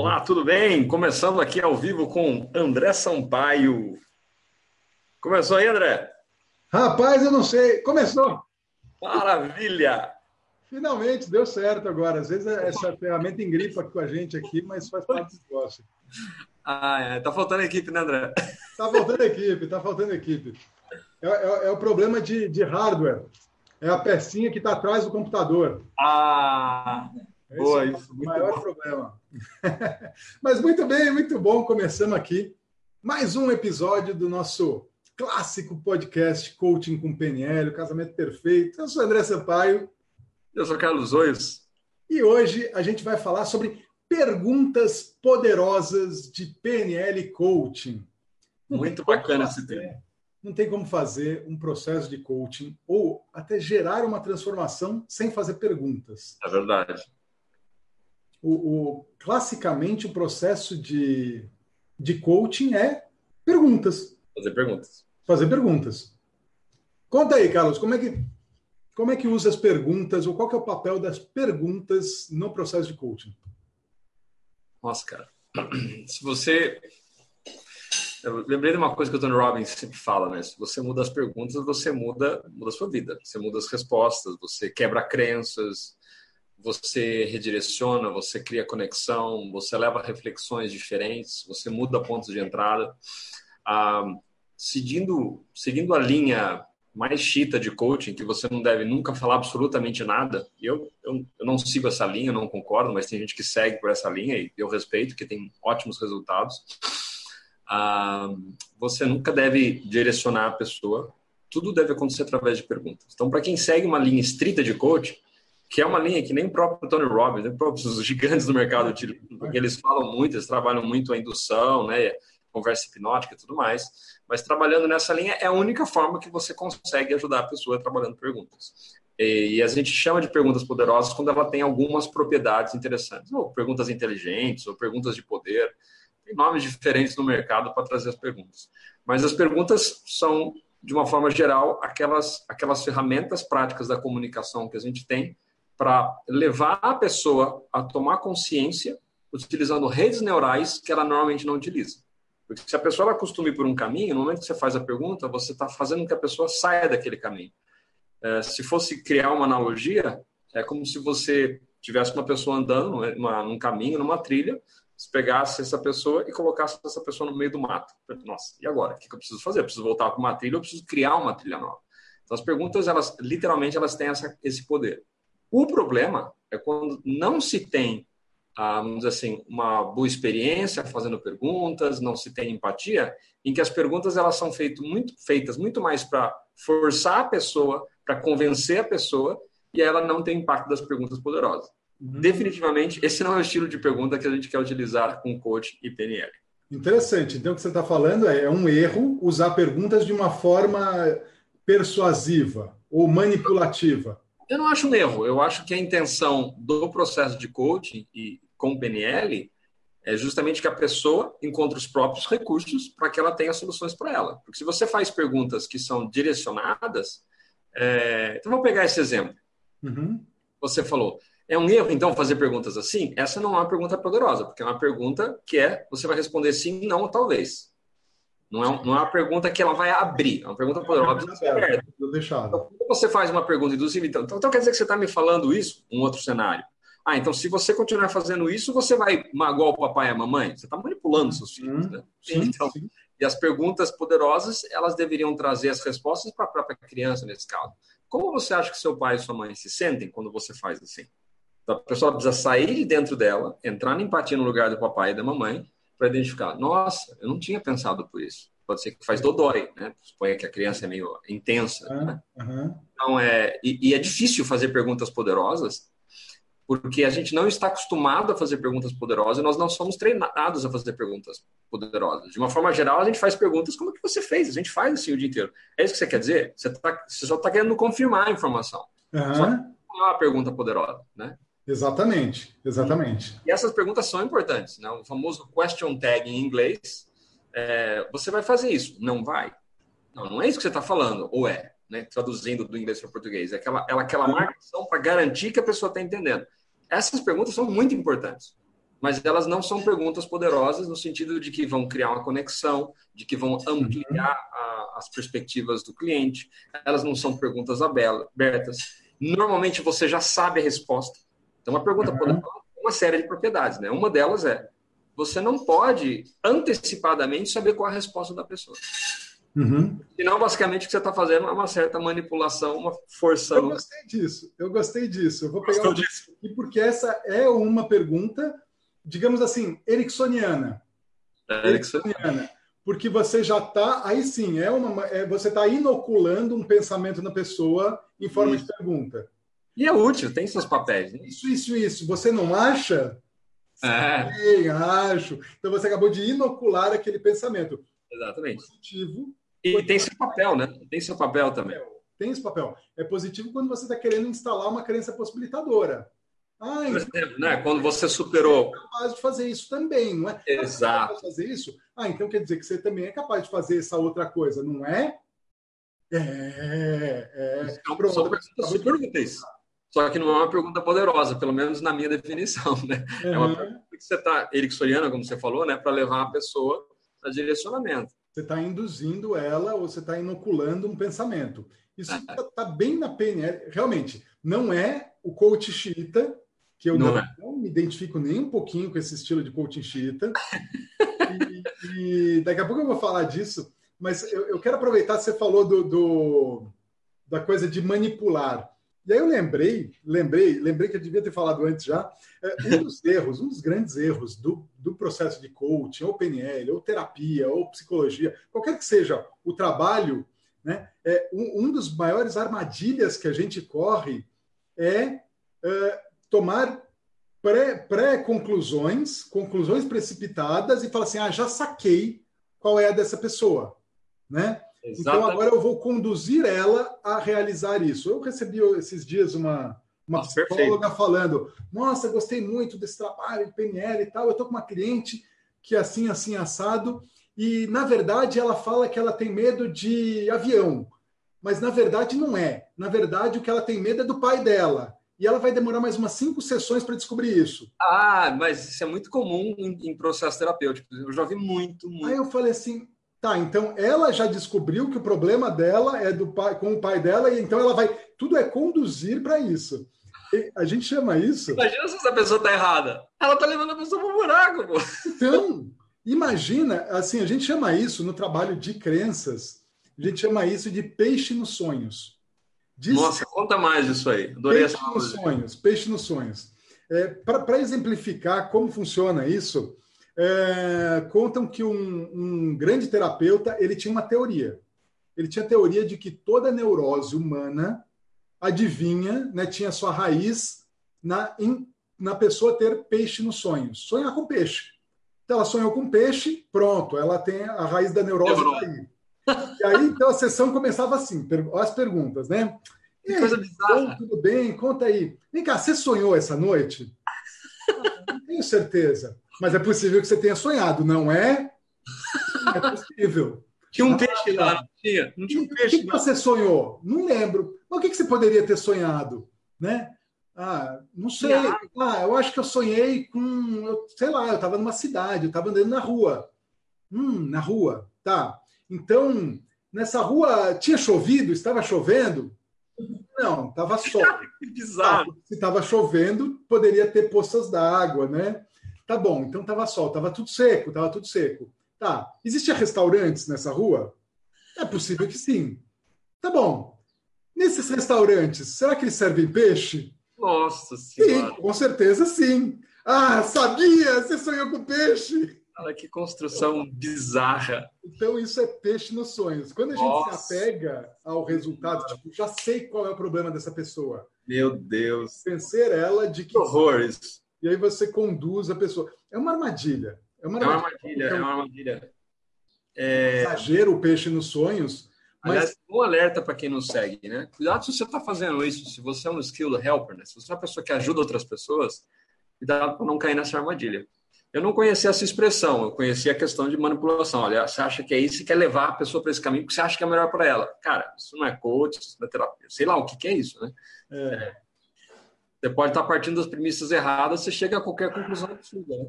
Olá, tudo bem? Começando aqui ao vivo com André Sampaio. Começou aí, André? Rapaz, eu não sei. Começou. Maravilha! Finalmente deu certo agora. Às vezes essa ferramenta engripa com a gente aqui, mas faz parte do negócio. Ah, é. Tá faltando equipe, né, André? Tá faltando equipe, tá faltando equipe. É, é, é o problema de, de, hardware. É a pecinha que está atrás do computador. Ah, Esse boa, é isso. o maior bom. problema. Mas muito bem, muito bom. Começamos aqui mais um episódio do nosso clássico podcast Coaching com PNL, o casamento perfeito. Eu sou André Sampaio. Eu sou Carlos Oios. E hoje a gente vai falar sobre perguntas poderosas de PNL Coaching. Muito bacana esse tema. Não tem como fazer um processo de coaching ou até gerar uma transformação sem fazer perguntas. É verdade. O, o, classicamente, o processo de, de coaching é perguntas. Fazer perguntas. Fazer perguntas. Conta aí, Carlos, como é que como é que usa as perguntas ou qual que é o papel das perguntas no processo de coaching? Nossa, cara. Se você eu lembrei de uma coisa que o Tony Robbins sempre fala, né? Se você muda as perguntas, você muda, muda a sua vida. Você muda as respostas, você quebra crenças, você redireciona, você cria conexão, você leva reflexões diferentes, você muda pontos de entrada. Ah, seguindo, seguindo a linha mais chita de coaching, que você não deve nunca falar absolutamente nada. Eu, eu, eu, não sigo essa linha, não concordo, mas tem gente que segue por essa linha e eu respeito, que tem ótimos resultados. Ah, você nunca deve direcionar a pessoa. Tudo deve acontecer através de perguntas. Então, para quem segue uma linha estrita de coaching, que é uma linha que nem o próprio Tony Robbins, nem os gigantes do mercado utilizam, porque eles falam muito, eles trabalham muito a indução, né, conversa hipnótica e tudo mais, mas trabalhando nessa linha é a única forma que você consegue ajudar a pessoa trabalhando perguntas. E a gente chama de perguntas poderosas quando ela tem algumas propriedades interessantes, ou perguntas inteligentes, ou perguntas de poder. Tem nomes diferentes no mercado para trazer as perguntas. Mas as perguntas são, de uma forma geral, aquelas, aquelas ferramentas práticas da comunicação que a gente tem para levar a pessoa a tomar consciência utilizando redes neurais que ela normalmente não utiliza. Porque se a pessoa ela por um caminho, no momento que você faz a pergunta, você está fazendo com que a pessoa saia daquele caminho. É, se fosse criar uma analogia, é como se você tivesse uma pessoa andando numa, num caminho, numa trilha, se pegasse essa pessoa e colocasse essa pessoa no meio do mato. Nossa, e agora? O que eu preciso fazer? Eu preciso voltar para uma trilha, eu preciso criar uma trilha nova. Então, as perguntas, elas literalmente, elas têm essa, esse poder. O problema é quando não se tem, ah, vamos dizer assim, uma boa experiência fazendo perguntas, não se tem empatia, em que as perguntas elas são feito muito, feitas muito mais para forçar a pessoa, para convencer a pessoa, e ela não tem impacto das perguntas poderosas. Uhum. Definitivamente, esse não é o estilo de pergunta que a gente quer utilizar com coach e PNL. Interessante. Então, o que você está falando é, é um erro usar perguntas de uma forma persuasiva ou manipulativa. Eu não acho um erro. Eu acho que a intenção do processo de coaching e com PNL é justamente que a pessoa encontre os próprios recursos para que ela tenha soluções para ela. Porque se você faz perguntas que são direcionadas, é... então vamos pegar esse exemplo. Uhum. Você falou, é um erro então fazer perguntas assim? Essa não é uma pergunta poderosa, porque é uma pergunta que é você vai responder sim, não ou talvez. Não é, não é uma pergunta que ela vai abrir, é uma pergunta poderosa. É então, quando você faz uma pergunta induziva, então, então, então quer dizer que você está me falando isso? Um outro cenário. Ah, então se você continuar fazendo isso, você vai magoar o papai e a mamãe? Você está manipulando seus filhos, hum, né? Sim, então, sim. E as perguntas poderosas, elas deveriam trazer as respostas para a própria criança, nesse caso. Como você acha que seu pai e sua mãe se sentem quando você faz assim? Então, a pessoa precisa sair de dentro dela, entrar na empatia no lugar do papai e da mamãe, para identificar. Nossa, eu não tinha pensado por isso. Pode ser que faz dodói, né? Suponha que a criança é meio intensa. Uhum. Né? Então, é, e, e, é difícil fazer perguntas poderosas, porque a gente não está acostumado a fazer perguntas poderosas e nós não somos treinados a fazer perguntas poderosas. De uma forma geral, a gente faz perguntas como que você fez, a gente faz assim o dia inteiro. É isso que você quer dizer? Você, tá, você só está querendo confirmar a informação. Uhum. Só não é uma pergunta poderosa, né? Exatamente, exatamente. E essas perguntas são importantes, né? O famoso question tag em inglês. É, você vai fazer isso? Não vai? Não, não é isso que você está falando, ou é, né? Traduzindo do inglês para o português. É aquela, ela, aquela marcação para garantir que a pessoa está entendendo. Essas perguntas são muito importantes. mas elas não são perguntas poderosas no sentido de que vão criar uma conexão, de que vão ampliar a, as perspectivas do cliente. Elas não são perguntas abertas. Normalmente você já sabe a resposta. Então, uma pergunta uhum. tem uma série de propriedades, né? Uma delas é você não pode antecipadamente saber qual é a resposta da pessoa. Uhum. Senão, basicamente, o que você está fazendo é uma certa manipulação, uma força. Eu gostei disso, eu gostei disso. Eu vou pegar Gostou um... disso. E porque essa é uma pergunta digamos assim, ericksoniana. É, ericksoniana. Porque você já está, aí sim, é uma, é, você está inoculando um pensamento na pessoa em forma isso. de pergunta. E é útil, tem seus papéis. Né? Isso, isso, isso. Você não acha? É. Sim, acho. Então você acabou de inocular aquele pensamento. Exatamente. Positivo. E tem seu papel, né? Tem seu papel também. Tem esse papel. É positivo quando você está querendo instalar uma crença possibilitadora. Ah, Por exemplo, né? quando você superou. Você é capaz de fazer isso também, não é? Exato. Você é fazer isso? Ah, então quer dizer que você também é capaz de fazer essa outra coisa, não é? É. é. uma super úteis. Só que não é uma pergunta poderosa, pelo menos na minha definição, né? Uhum. É uma pergunta que você está ericksoniana, como você falou, né? Para levar a pessoa a direcionamento. Você está induzindo ela ou você está inoculando um pensamento. Isso está tá bem na PNL. Realmente, não é o coach chita que eu não, não, é. não, me identifico nem um pouquinho com esse estilo de coaching xiita. e, e, daqui a pouco eu vou falar disso, mas eu, eu quero aproveitar, você falou do, do, da coisa de manipular. E aí eu lembrei, lembrei, lembrei que eu devia ter falado antes já, é, um dos erros, um dos grandes erros do, do processo de coaching, ou PNL, ou terapia, ou psicologia, qualquer que seja o trabalho, né, é, um, um dos maiores armadilhas que a gente corre é, é tomar pré-conclusões, pré conclusões precipitadas e falar assim: ah, já saquei qual é a dessa pessoa, né? Exatamente. Então agora eu vou conduzir ela a realizar isso. Eu recebi esses dias uma, uma Nossa, psicóloga perfeito. falando: Nossa, gostei muito desse trabalho de PNL e tal. Eu estou com uma cliente que é assim, assim, assado. E, na verdade, ela fala que ela tem medo de avião. Mas, na verdade, não é. Na verdade, o que ela tem medo é do pai dela e ela vai demorar mais umas cinco sessões para descobrir isso. Ah, mas isso é muito comum em, em processo terapêutico. Eu já vi muito, muito. Aí eu falei assim, tá, então ela já descobriu que o problema dela é do pai, com o pai dela, e então ela vai. Tudo é conduzir para isso. E a gente chama isso. Imagina se essa pessoa tá errada. Ela tá levando a pessoa para o buraco, pô. Então, imagina, assim, a gente chama isso no trabalho de crenças, a gente chama isso de peixe nos sonhos. Nossa, conta mais disso aí. Adorei peixe essa nos sonhos, peixe nos sonhos. É, Para exemplificar como funciona isso, é, contam que um, um, grande terapeuta ele tinha uma teoria. Ele tinha a teoria de que toda neurose humana adivinha, né, tinha sua raiz na, in, na pessoa ter peixe nos sonhos. Sonhar com peixe. Então, ela sonhou com peixe, pronto, ela tem a raiz da neurose aí. E aí, então, a sessão começava assim, as perguntas, né? E aí, coisa bizarra. Tudo bem? Conta aí. Vem cá, você sonhou essa noite? Não tenho certeza. Mas é possível que você tenha sonhado, não é? É possível. Tinha um peixe lá, não tinha? Não tinha um peixe. O que, que você sonhou? Não lembro. Mas o que, que você poderia ter sonhado? Né? Ah, não sei. Ah, eu acho que eu sonhei com, eu, sei lá, eu estava numa cidade, eu estava andando na rua. Hum, na rua, tá. Então, nessa rua tinha chovido? Estava chovendo? Não, estava sol. que bizarro. Ah, se estava chovendo, poderia ter poças d'água, né? Tá bom, então estava sol, estava tudo seco, estava tudo seco. Tá. Existia restaurantes nessa rua? É possível que sim. Tá bom. Nesses restaurantes, será que eles servem peixe? Nossa Senhora. Sim, com certeza sim. Ah, sabia! Você sonhou com peixe! Olha que construção bizarra. Então, isso é peixe nos sonhos. Quando a gente Nossa. se apega ao resultado, tipo, já sei qual é o problema dessa pessoa. Meu Deus. Vencer ela de que. que horror isso. E aí você conduz a pessoa. É uma armadilha. É uma armadilha. É uma armadilha. É uma armadilha. É... Exagero o peixe nos sonhos. Mas... Aliás, um alerta para quem nos segue, né? Cuidado se você está fazendo isso, se você é um skill helper, né? Se você é uma pessoa que ajuda outras pessoas, cuidado para não cair nessa armadilha. Eu não conhecia essa expressão, eu conhecia a questão de manipulação. Olha, você acha que é isso e quer levar a pessoa para esse caminho porque você acha que é melhor para ela. Cara, isso não é coach, isso não é terapia. Sei lá o que, que é isso, né? É. Você pode estar partindo das premissas erradas, você chega a qualquer conclusão possível. Né?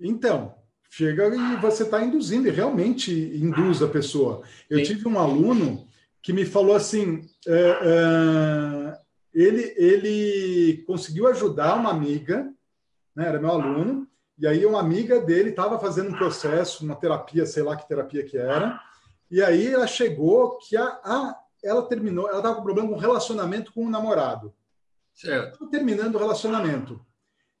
Então, chega e você está induzindo, e realmente induz a pessoa. Eu Sim. tive um aluno que me falou assim: é, é, ele, ele conseguiu ajudar uma amiga, né, era meu aluno, e aí uma amiga dele estava fazendo um processo, uma terapia, sei lá que terapia que era, e aí ela chegou que a, a ela terminou, ela estava com problema com relacionamento com o namorado. Certo. Terminando o relacionamento.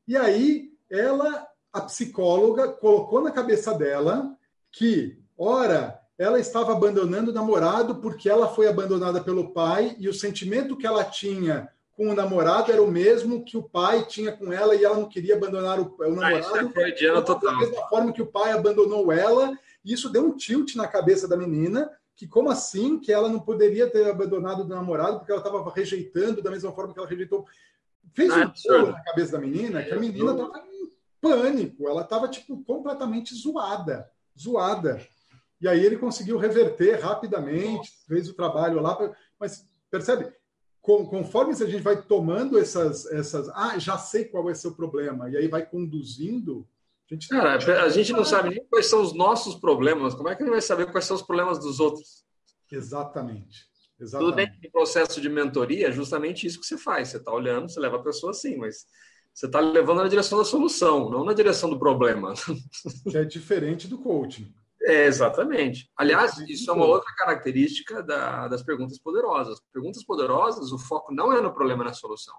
E aí ela, a psicóloga, colocou na cabeça dela que, ora, ela estava abandonando o namorado porque ela foi abandonada pelo pai e o sentimento que ela tinha com o namorado era o mesmo que o pai tinha com ela e ela não queria abandonar o, o namorado. Ah, total. Da mesma forma que o pai abandonou ela, e isso deu um tilt na cabeça da menina, que como assim que ela não poderia ter abandonado o namorado porque ela estava rejeitando da mesma forma que ela rejeitou. Fez ah, um bolo na cabeça da menina que a menina estava em pânico, ela estava tipo completamente zoada, zoada. E aí ele conseguiu reverter rapidamente, fez o trabalho lá, mas percebe? Conforme a gente vai tomando essas, essas, ah, já sei qual ser o problema, e aí vai conduzindo, a gente, Cara, a gente não sabe nem quais são os nossos problemas. Como é que a gente vai saber quais são os problemas dos outros? Exatamente. Exatamente. Tudo dentro do processo de mentoria é justamente isso que você faz. Você está olhando, você leva a pessoa assim, mas você está levando na direção da solução, não na direção do problema. Que é diferente do coaching. É, exatamente. Aliás, isso é uma outra característica da, das perguntas poderosas. Perguntas poderosas, o foco não é no problema, é na solução.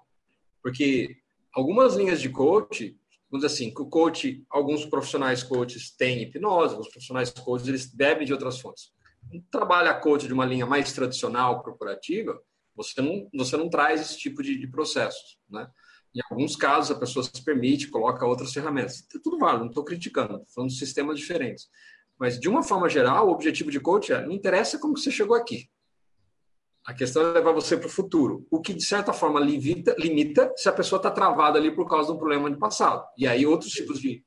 Porque algumas linhas de coach vamos dizer assim, que o coach, alguns profissionais coaches têm hipnose, alguns profissionais coaches eles bebem de outras fontes. Trabalha coach de uma linha mais tradicional, corporativa, você não, você não traz esse tipo de, de processos, né? Em alguns casos, a pessoa se permite, coloca outras ferramentas. É tudo válido, não estou criticando, estou falando de sistemas diferentes. Mas, de uma forma geral, o objetivo de coach é, não interessa como você chegou aqui. A questão é levar você para o futuro, o que de certa forma limita, limita se a pessoa está travada ali por causa de um problema de passado. E aí outros tipos de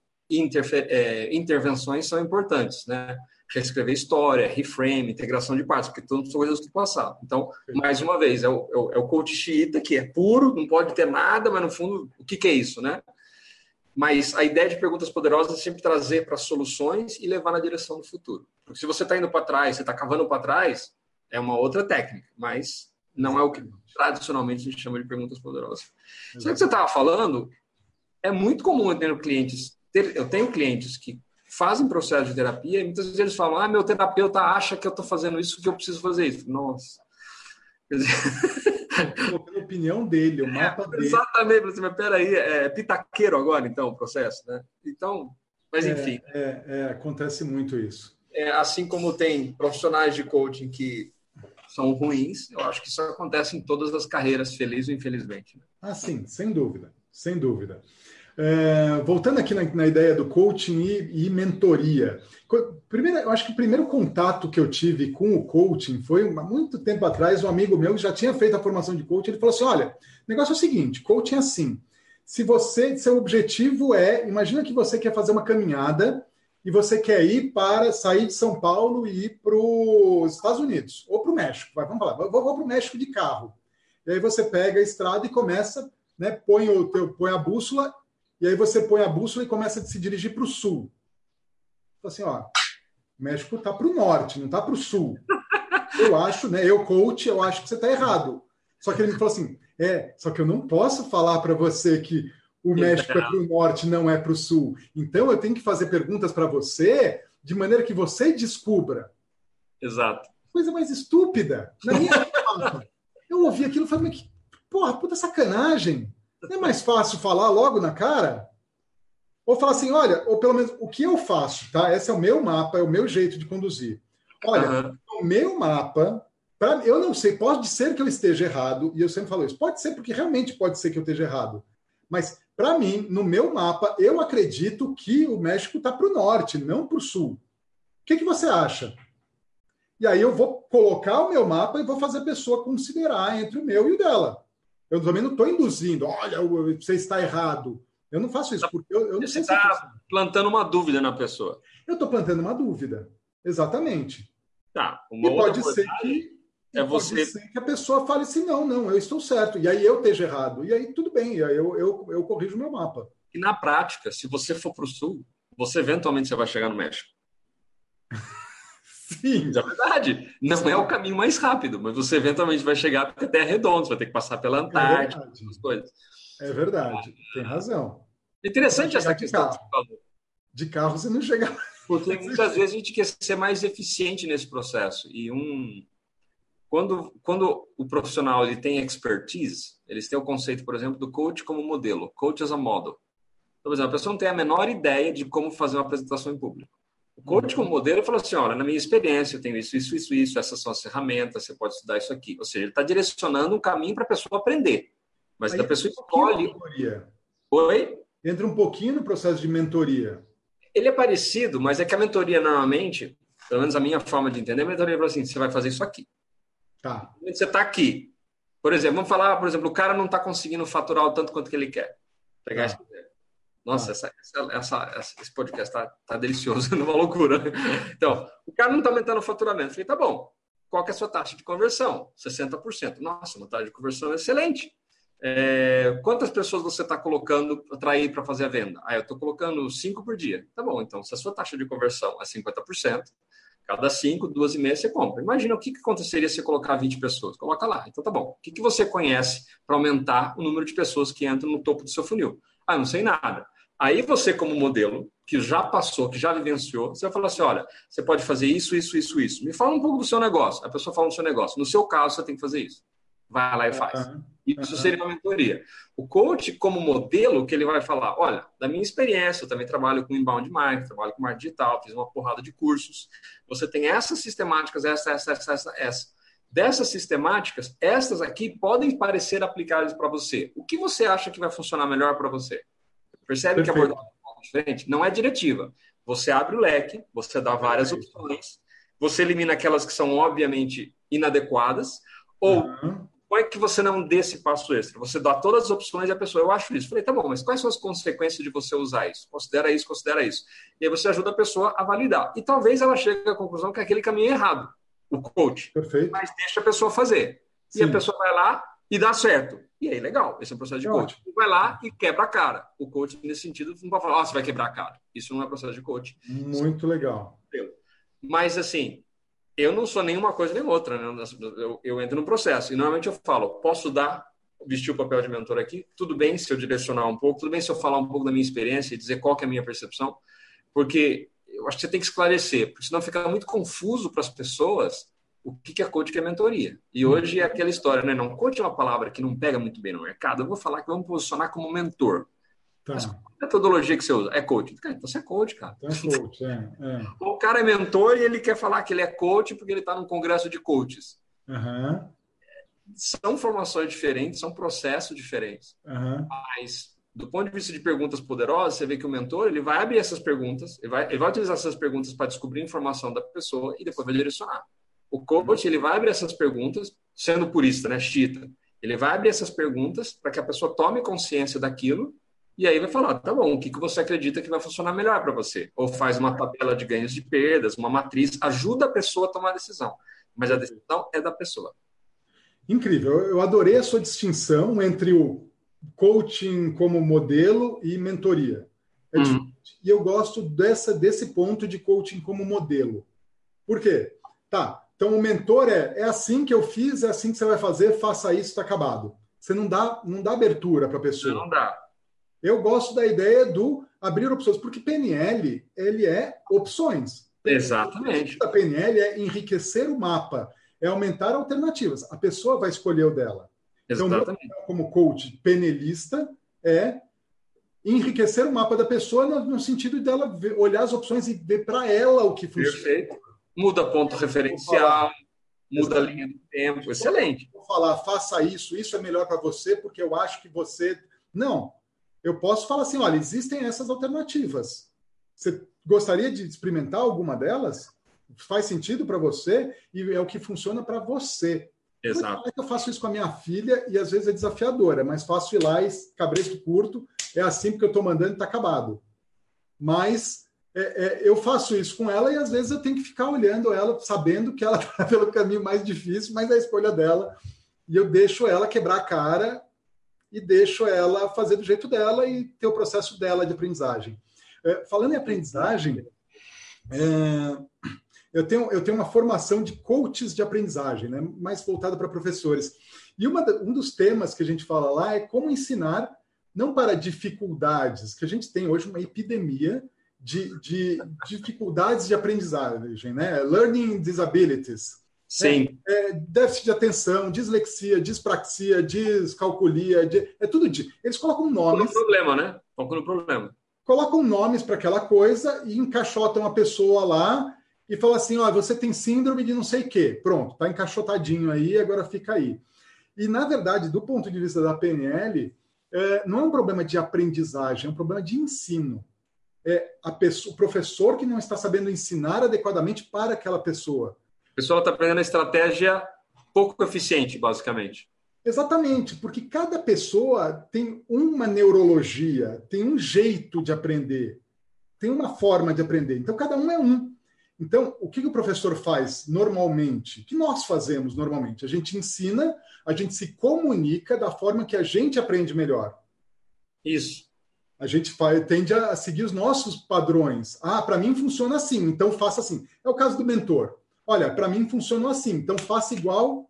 é, intervenções são importantes, né? Reescrever história, reframe, integração de partes, porque tudo são coisas do passado. Então, mais uma vez, é o, é o, é o coach xiita, que é puro, não pode ter nada, mas no fundo, o que, que é isso, né? Mas a ideia de perguntas poderosas é sempre trazer para soluções e levar na direção do futuro. Porque se você está indo para trás, você está cavando para trás, é uma outra técnica, mas não é o que tradicionalmente a gente chama de perguntas poderosas. O que você estava falando? É muito comum eu ter clientes, ter, eu tenho clientes que fazem processo de terapia e muitas vezes eles falam: ah, meu terapeuta acha que eu estou fazendo isso, que eu preciso fazer isso. Nossa. Quer dizer... a opinião dele, o mapa dele. Exatamente, mas peraí, é pitaqueiro agora, então, o processo, né? Então, mas enfim. É, é, é, acontece muito isso. É, assim como tem profissionais de coaching que são ruins. Eu acho que isso acontece em todas as carreiras, feliz ou infelizmente. Né? Ah, sim, sem dúvida, sem dúvida. É, voltando aqui na, na, ideia do coaching e, e, mentoria. Primeiro, eu acho que o primeiro contato que eu tive com o coaching foi há muito tempo atrás, um amigo meu que já tinha feito a formação de coaching, ele falou assim: olha, o negócio é o seguinte, coaching é assim. Se você, seu objetivo é, imagina que você quer fazer uma caminhada e você quer ir para sair de São Paulo e ir para os Estados Unidos ou para o México. Vai, vamos falar, vou, vou para o México de carro. E aí você pega a estrada e começa, né, põe, o teu, põe a bússola, e aí você põe a bússola e começa a se dirigir para o sul. Então, assim, ó, o México está para o norte, não está para o sul. Eu acho, né? Eu, coach, eu acho que você está errado. Só que ele me falou assim: é, só que eu não posso falar para você que o México é para o norte, não é para o sul. Então eu tenho que fazer perguntas para você de maneira que você descubra. Exato. Coisa mais estúpida. Na minha eu ouvi aquilo e falei, que porra, puta sacanagem. Não é mais fácil falar logo na cara? Ou falar assim, olha, ou pelo menos o que eu faço, tá? Esse é o meu mapa, é o meu jeito de conduzir. Olha, uhum. o meu mapa, pra, eu não sei, pode ser que eu esteja errado, e eu sempre falo isso, pode ser porque realmente pode ser que eu esteja errado. Mas para mim, no meu mapa, eu acredito que o México está para o norte, não para o sul. O que, que você acha? E aí eu vou colocar o meu mapa e vou fazer a pessoa considerar entre o meu e o dela. Eu também não estou induzindo, olha, você está errado. Eu não faço isso, porque eu, eu não você sei Você está plantando uma dúvida na pessoa. Eu estou plantando uma dúvida. Exatamente. Tá. e pode ser que é você. Pode ser que a pessoa fale assim: não, não, eu estou certo. E aí eu esteja errado. E aí tudo bem, aí eu, eu, eu corrijo meu mapa. E na prática, se você for para o sul, você eventualmente você vai chegar no México. Sim. É verdade. Não Sim. é o caminho mais rápido, mas você eventualmente vai chegar porque a Terra é redonda, você vai ter que passar pela é Antártica, é essas coisas. É verdade, tem razão. Interessante essa questão de carro. De carro você não chega. Porque muitas vezes a gente quer ser mais eficiente nesse processo. E um. Quando, quando o profissional ele tem expertise, eles têm o conceito, por exemplo, do coach como modelo, coach as a model. Então, por exemplo, a pessoa não tem a menor ideia de como fazer uma apresentação em público. O coach como modelo falou assim, olha, na minha experiência eu tenho isso, isso, isso, isso, essas são as ferramentas, você pode estudar isso aqui. Ou seja, ele está direcionando um caminho para a pessoa aprender. Mas Aí, a pessoa escolhe... Oi? Entra um pouquinho no processo de mentoria. Ele é parecido, mas é que a mentoria normalmente, pelo menos a minha forma de entender, a mentoria fala assim, você vai fazer isso aqui. Tá. Você está aqui. Por exemplo, vamos falar, por exemplo, o cara não está conseguindo faturar o tanto quanto que ele quer. Pegar tá. nossa, essa, essa, essa, esse podcast tá, tá delicioso, numa loucura. Então, o cara não está aumentando o faturamento. Eu falei, tá bom. Qual é a sua taxa de conversão? 60%. Nossa, uma taxa de conversão excelente. É, quantas pessoas você está colocando para atrair para fazer a venda? Ah, eu estou colocando 5 por dia. Tá bom, então se a sua taxa de conversão é 50%, cada 5, duas e meia você compra. Imagina o que, que aconteceria se você colocar 20 pessoas. Coloca lá. Então tá bom. O que, que você conhece para aumentar o número de pessoas que entram no topo do seu funil? Ah, não sei nada. Aí você, como modelo, que já passou, que já vivenciou, você vai falar assim: olha, você pode fazer isso, isso, isso, isso. Me fala um pouco do seu negócio. A pessoa fala do seu negócio. No seu caso, você tem que fazer isso. Vai lá e faz. Uhum. Isso seria uma mentoria. O coach, como modelo, que ele vai falar: olha, da minha experiência, eu também trabalho com inbound marketing, trabalho com marketing digital, fiz uma porrada de cursos. Você tem essas sistemáticas, essa, essa, essa, essa, essa. Dessas sistemáticas, essas aqui podem parecer aplicáveis para você. O que você acha que vai funcionar melhor para você? Percebe Perfeito. que a abordagem é diferente? Não é diretiva. Você abre o leque, você dá várias opções, você elimina aquelas que são obviamente inadequadas, ou uhum. Como é que você não dê esse passo extra? Você dá todas as opções e a pessoa, eu acho isso. falei, tá bom, mas quais são as consequências de você usar isso? Considera isso, considera isso. E aí você ajuda a pessoa a validar. E talvez ela chegue à conclusão que aquele caminho é errado, o coach. Perfeito. Mas deixa a pessoa fazer. Sim. E a pessoa vai lá e dá certo. E aí, legal, esse é um processo de coaching. Vai lá e quebra a cara. O coaching, nesse sentido, não pode falar, oh, você vai quebrar a cara. Isso não é processo de coaching. Muito legal. Mas, assim, eu não sou nenhuma coisa nem outra. Né? Eu, eu, entro no processo. E normalmente eu falo, posso dar, vestir o papel de mentor aqui? Tudo bem se eu direcionar um pouco, tudo bem se eu falar um pouco da minha experiência e dizer qual é a minha percepção, porque eu acho que você tem que esclarecer, porque senão fica muito confuso para as pessoas o que é coach que é mentoria. E hoje é aquela história, né? Não, coach é uma palavra que não pega muito bem no mercado. Eu vou falar que vamos posicionar como mentor. Tá. Mas qual é a metodologia que você usa? É coach. Cara, então você é coach, cara. Então é coach, é, é. O cara é mentor e ele quer falar que ele é coach porque ele está num congresso de coaches. Uhum. São formações diferentes, são processos diferentes. Uhum. Mas, do ponto de vista de perguntas poderosas, você vê que o mentor ele vai abrir essas perguntas, ele vai, ele vai utilizar essas perguntas para descobrir informação da pessoa e depois vai direcionar. O coach ele vai abrir essas perguntas, sendo purista, né, chita. Ele vai abrir essas perguntas para que a pessoa tome consciência daquilo e aí vai falar, tá bom, o que, que você acredita que vai funcionar melhor para você? Ou faz uma tabela de ganhos e perdas, uma matriz, ajuda a pessoa a tomar a decisão. Mas a decisão é da pessoa. Incrível. Eu adorei a sua distinção entre o coaching como modelo e mentoria. É hum. E eu gosto dessa, desse ponto de coaching como modelo. Por quê? Tá, então, o mentor é, é assim que eu fiz, é assim que você vai fazer, faça isso, está acabado. Você não dá, não dá abertura para a pessoa. Não dá. Eu gosto da ideia do abrir opções, porque PNL, ele é opções. Exatamente. A PNL é enriquecer o mapa, é aumentar alternativas. A pessoa vai escolher o dela. Exatamente. Então, como coach penelista, é enriquecer o mapa da pessoa no, no sentido dela ver, olhar as opções e ver para ela o que funciona. Perfeito muda ponto referencial, muda a linha do tempo. Excelente. Vou falar, faça isso, isso é melhor para você, porque eu acho que você. Não. Eu posso falar assim: olha, existem essas alternativas. Você gostaria de experimentar alguma delas? Faz sentido para você e é o que funciona para você. Exato. Eu faço isso com a minha filha e às vezes é desafiador, é mais fácil ir lá e cabresto curto, é assim porque eu estou mandando e está acabado. Mas é, é, eu faço isso com ela e às vezes eu tenho que ficar olhando ela, sabendo que ela está pelo caminho mais difícil, mas é a escolha dela. E eu deixo ela quebrar a cara e deixo ela fazer do jeito dela e ter o processo dela de aprendizagem. É, falando em aprendizagem, é, eu, tenho, eu tenho uma formação de coaches de aprendizagem, né, mais voltada para professores. E uma, um dos temas que a gente fala lá é como ensinar, não para dificuldades, que a gente tem hoje uma epidemia de, de dificuldades de aprendizagem, né? Learning disabilities. Sim. É, é, déficit de atenção, dislexia, dispraxia, descalculia, de, é tudo de. Eles colocam nomes. Foco no problema, né? Foco no problema. Colocam nomes para aquela coisa e encaixotam a pessoa lá e falam assim: ó, você tem síndrome de não sei o quê. Pronto, tá encaixotadinho aí, agora fica aí. E, na verdade, do ponto de vista da PNL, é, não é um problema de aprendizagem, é um problema de ensino é a pessoa, o professor que não está sabendo ensinar adequadamente para aquela pessoa. A pessoa está aprendendo a estratégia pouco eficiente, basicamente. Exatamente, porque cada pessoa tem uma neurologia, tem um jeito de aprender, tem uma forma de aprender. Então, cada um é um. Então, o que o professor faz normalmente? O que nós fazemos normalmente? A gente ensina, a gente se comunica da forma que a gente aprende melhor. Isso a gente tende a seguir os nossos padrões. Ah, para mim funciona assim, então faça assim. É o caso do mentor. Olha, para mim funcionou assim, então faça igual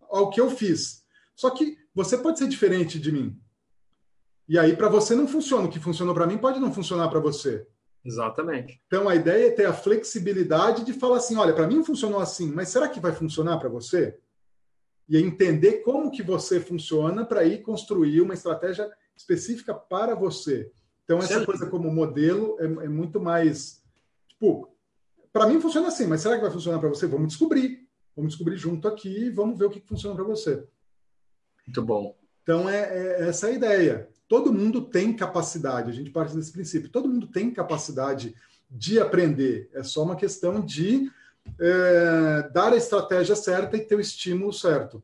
ao que eu fiz. Só que você pode ser diferente de mim. E aí, para você não funciona. O que funcionou para mim pode não funcionar para você. Exatamente. Então, a ideia é ter a flexibilidade de falar assim: olha, para mim funcionou assim, mas será que vai funcionar para você? E entender como que você funciona para ir construir uma estratégia específica para você. Então, essa coisa como modelo é, é muito mais. Tipo, para mim funciona assim, mas será que vai funcionar para você? Vamos descobrir. Vamos descobrir junto aqui e vamos ver o que funciona para você. Muito bom. Então, é, é, essa a ideia. Todo mundo tem capacidade, a gente parte desse princípio. Todo mundo tem capacidade de aprender. É só uma questão de é, dar a estratégia certa e ter o estímulo certo.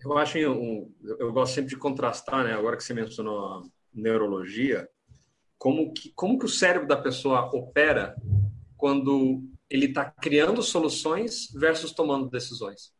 Eu acho, eu, eu gosto sempre de contrastar, né? Agora que você mencionou a neurologia, como que, como que o cérebro da pessoa opera quando ele está criando soluções versus tomando decisões.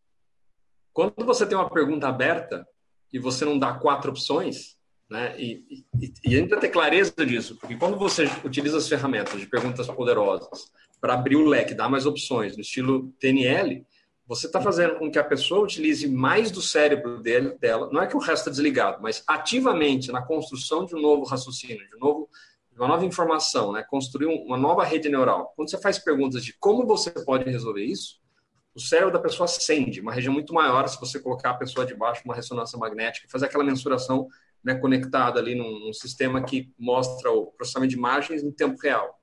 Quando você tem uma pergunta aberta e você não dá quatro opções, né? E, e, e ainda ter clareza disso, porque quando você utiliza as ferramentas de perguntas poderosas para abrir o leque, dar mais opções, no estilo TNL, você está fazendo com que a pessoa utilize mais do cérebro dele, dela, não é que o resto está desligado, mas ativamente na construção de um novo raciocínio, de, um novo, uma nova informação, né? construir uma nova rede neural. Quando você faz perguntas de como você pode resolver isso, o cérebro da pessoa acende, uma região muito maior se você colocar a pessoa debaixo de uma ressonância magnética, fazer aquela mensuração né, conectada ali num, num sistema que mostra o processamento de imagens em tempo real.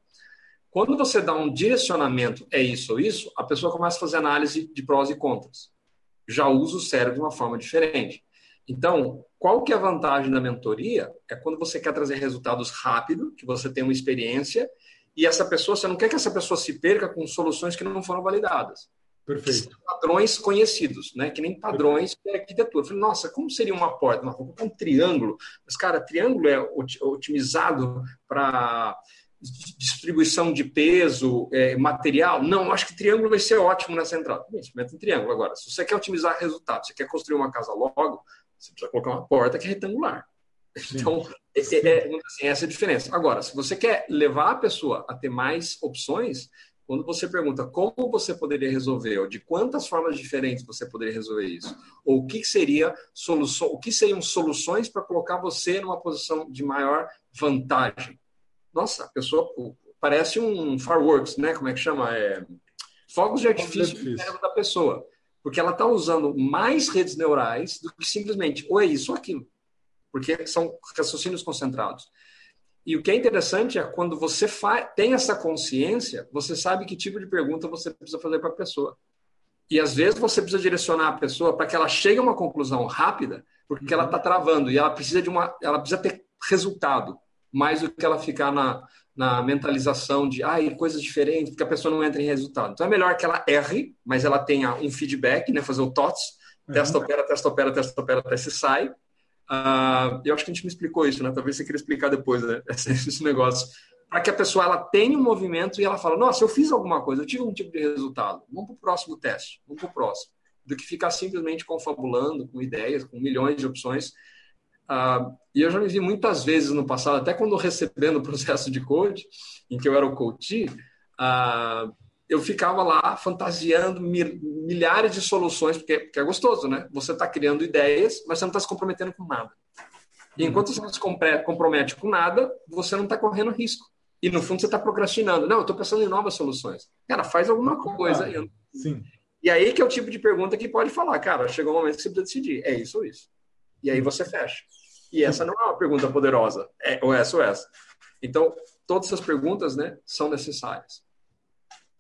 Quando você dá um direcionamento, é isso ou isso, a pessoa começa a fazer análise de prós e contras. Já usa o cérebro de uma forma diferente. Então, qual que é a vantagem da mentoria? É quando você quer trazer resultados rápido, que você tem uma experiência, e essa pessoa, você não quer que essa pessoa se perca com soluções que não foram validadas. Perfeito. Padrões conhecidos, né? Que nem padrões de arquitetura. Eu falei, nossa, como seria uma porta? Uma, um triângulo. Mas, cara, triângulo é otimizado para distribuição de peso, é, material. Não, acho que triângulo vai ser ótimo nessa entrada. Bem, experimenta em triângulo. Agora, se você quer otimizar resultados, você quer construir uma casa logo, você precisa colocar uma porta que é retangular. Sim. Então, é, é, assim, essa é a diferença. Agora, se você quer levar a pessoa a ter mais opções, quando você pergunta como você poderia resolver, ou de quantas formas diferentes você poderia resolver isso, ou o que seria solução, o que seriam soluções para colocar você numa posição de maior vantagem nossa, a pessoa parece um fireworks, né? Como é que chama? É, fogos de artifício no cérebro da pessoa. Porque ela está usando mais redes neurais do que simplesmente ou é isso ou aquilo. Porque são raciocínios concentrados. E o que é interessante é quando você tem essa consciência, você sabe que tipo de pergunta você precisa fazer para a pessoa. E às vezes você precisa direcionar a pessoa para que ela chegue a uma conclusão rápida, porque ela está travando e ela precisa de uma, ela precisa ter resultado mais do que ela ficar na, na mentalização de ah, coisas diferentes, porque a pessoa não entra em resultado. Então é melhor que ela erre, mas ela tenha um feedback, né, fazer o TOTS, uhum. testa, opera, testa, opera, testa, opera, até se sai. Uh, eu acho que a gente me explicou isso, né? Talvez você queira explicar depois, né? Esse, esse negócio para que a pessoa ela tenha um movimento e ela fala, nossa, eu fiz alguma coisa, eu tive um tipo de resultado, vamos para o próximo teste, vamos para o próximo. Do que ficar simplesmente confabulando com ideias, com milhões de opções. Uh, e eu já me vi muitas vezes no passado, até quando recebendo o processo de code, em que eu era o coach, uh, eu ficava lá fantasiando milhares de soluções, porque, porque é gostoso, né? Você está criando ideias, mas você não está se comprometendo com nada. E enquanto você não se compromete com nada, você não está correndo risco. E no fundo você está procrastinando. Não, eu estou pensando em novas soluções. Cara, faz alguma coisa. Ah, sim. E aí que é o tipo de pergunta que pode falar, cara, chegou o momento que você precisa decidir. É isso ou isso? E aí você fecha. E essa não é uma pergunta poderosa. É ou essa ou essa. Então, todas essas perguntas né, são necessárias.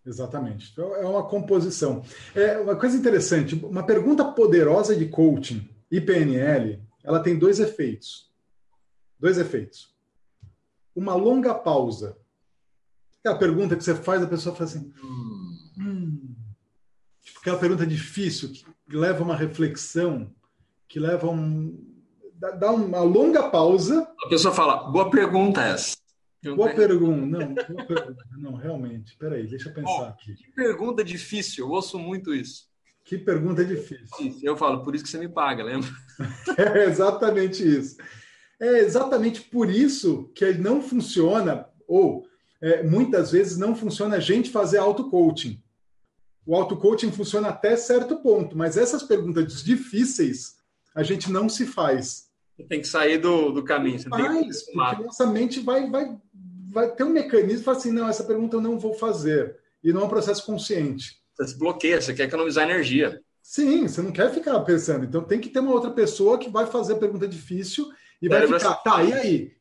Exatamente. Então, é uma composição. É uma coisa interessante, uma pergunta poderosa de coaching e PNL, ela tem dois efeitos. Dois efeitos. Uma longa pausa. Aquela pergunta que você faz, a pessoa fala assim. Hum. hum. Tipo, aquela pergunta difícil, que leva uma reflexão, que leva um. Dá uma longa pausa. A pessoa fala, boa pergunta essa. Boa pergunta. Não, boa pergunta. Não, realmente. Peraí, deixa eu pensar oh, aqui. Que pergunta difícil. Eu ouço muito isso. Que pergunta difícil. Eu falo, por isso que você me paga, lembra? É exatamente isso. É exatamente por isso que ele não funciona, ou é, muitas vezes não funciona a gente fazer auto-coaching. O auto-coaching funciona até certo ponto, mas essas perguntas difíceis a gente não se faz. Tem que sair do, do caminho. Você faz, tem que porque nossa mente vai, vai, vai ter um mecanismo para assim, não, essa pergunta eu não vou fazer. E não é um processo consciente. Você se bloqueia, você quer economizar energia. Sim, você não quer ficar pensando. Então tem que ter uma outra pessoa que vai fazer a pergunta difícil e vai ficar, tá, e aí?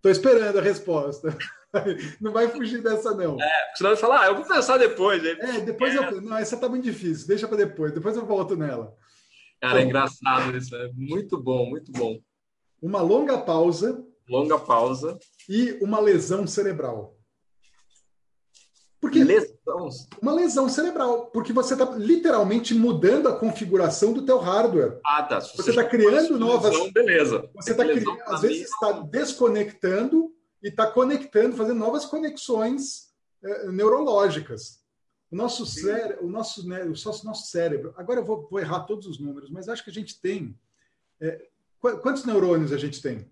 Tô esperando a resposta. Não vai fugir dessa, não. É, senão vai falar, ah, eu vou pensar depois. Aí... É, depois é. eu. Não, essa tá muito difícil, deixa para depois, depois eu volto nela. Cara, é engraçado isso, é muito bom, muito bom. Uma longa pausa. Longa pausa. E uma lesão cerebral. Porque lesão. Uma lesão cerebral, porque você está literalmente mudando a configuração do teu hardware. Ah, tá. Se você está criando novas. Lesão, beleza. Você está cri... às vezes está desconectando e está conectando, fazendo novas conexões é, neurológicas. O nosso, cére... o, nosso, né, o nosso cérebro. Agora eu vou, vou, errar todos os números, mas acho que a gente tem. É... quantos neurônios a gente tem?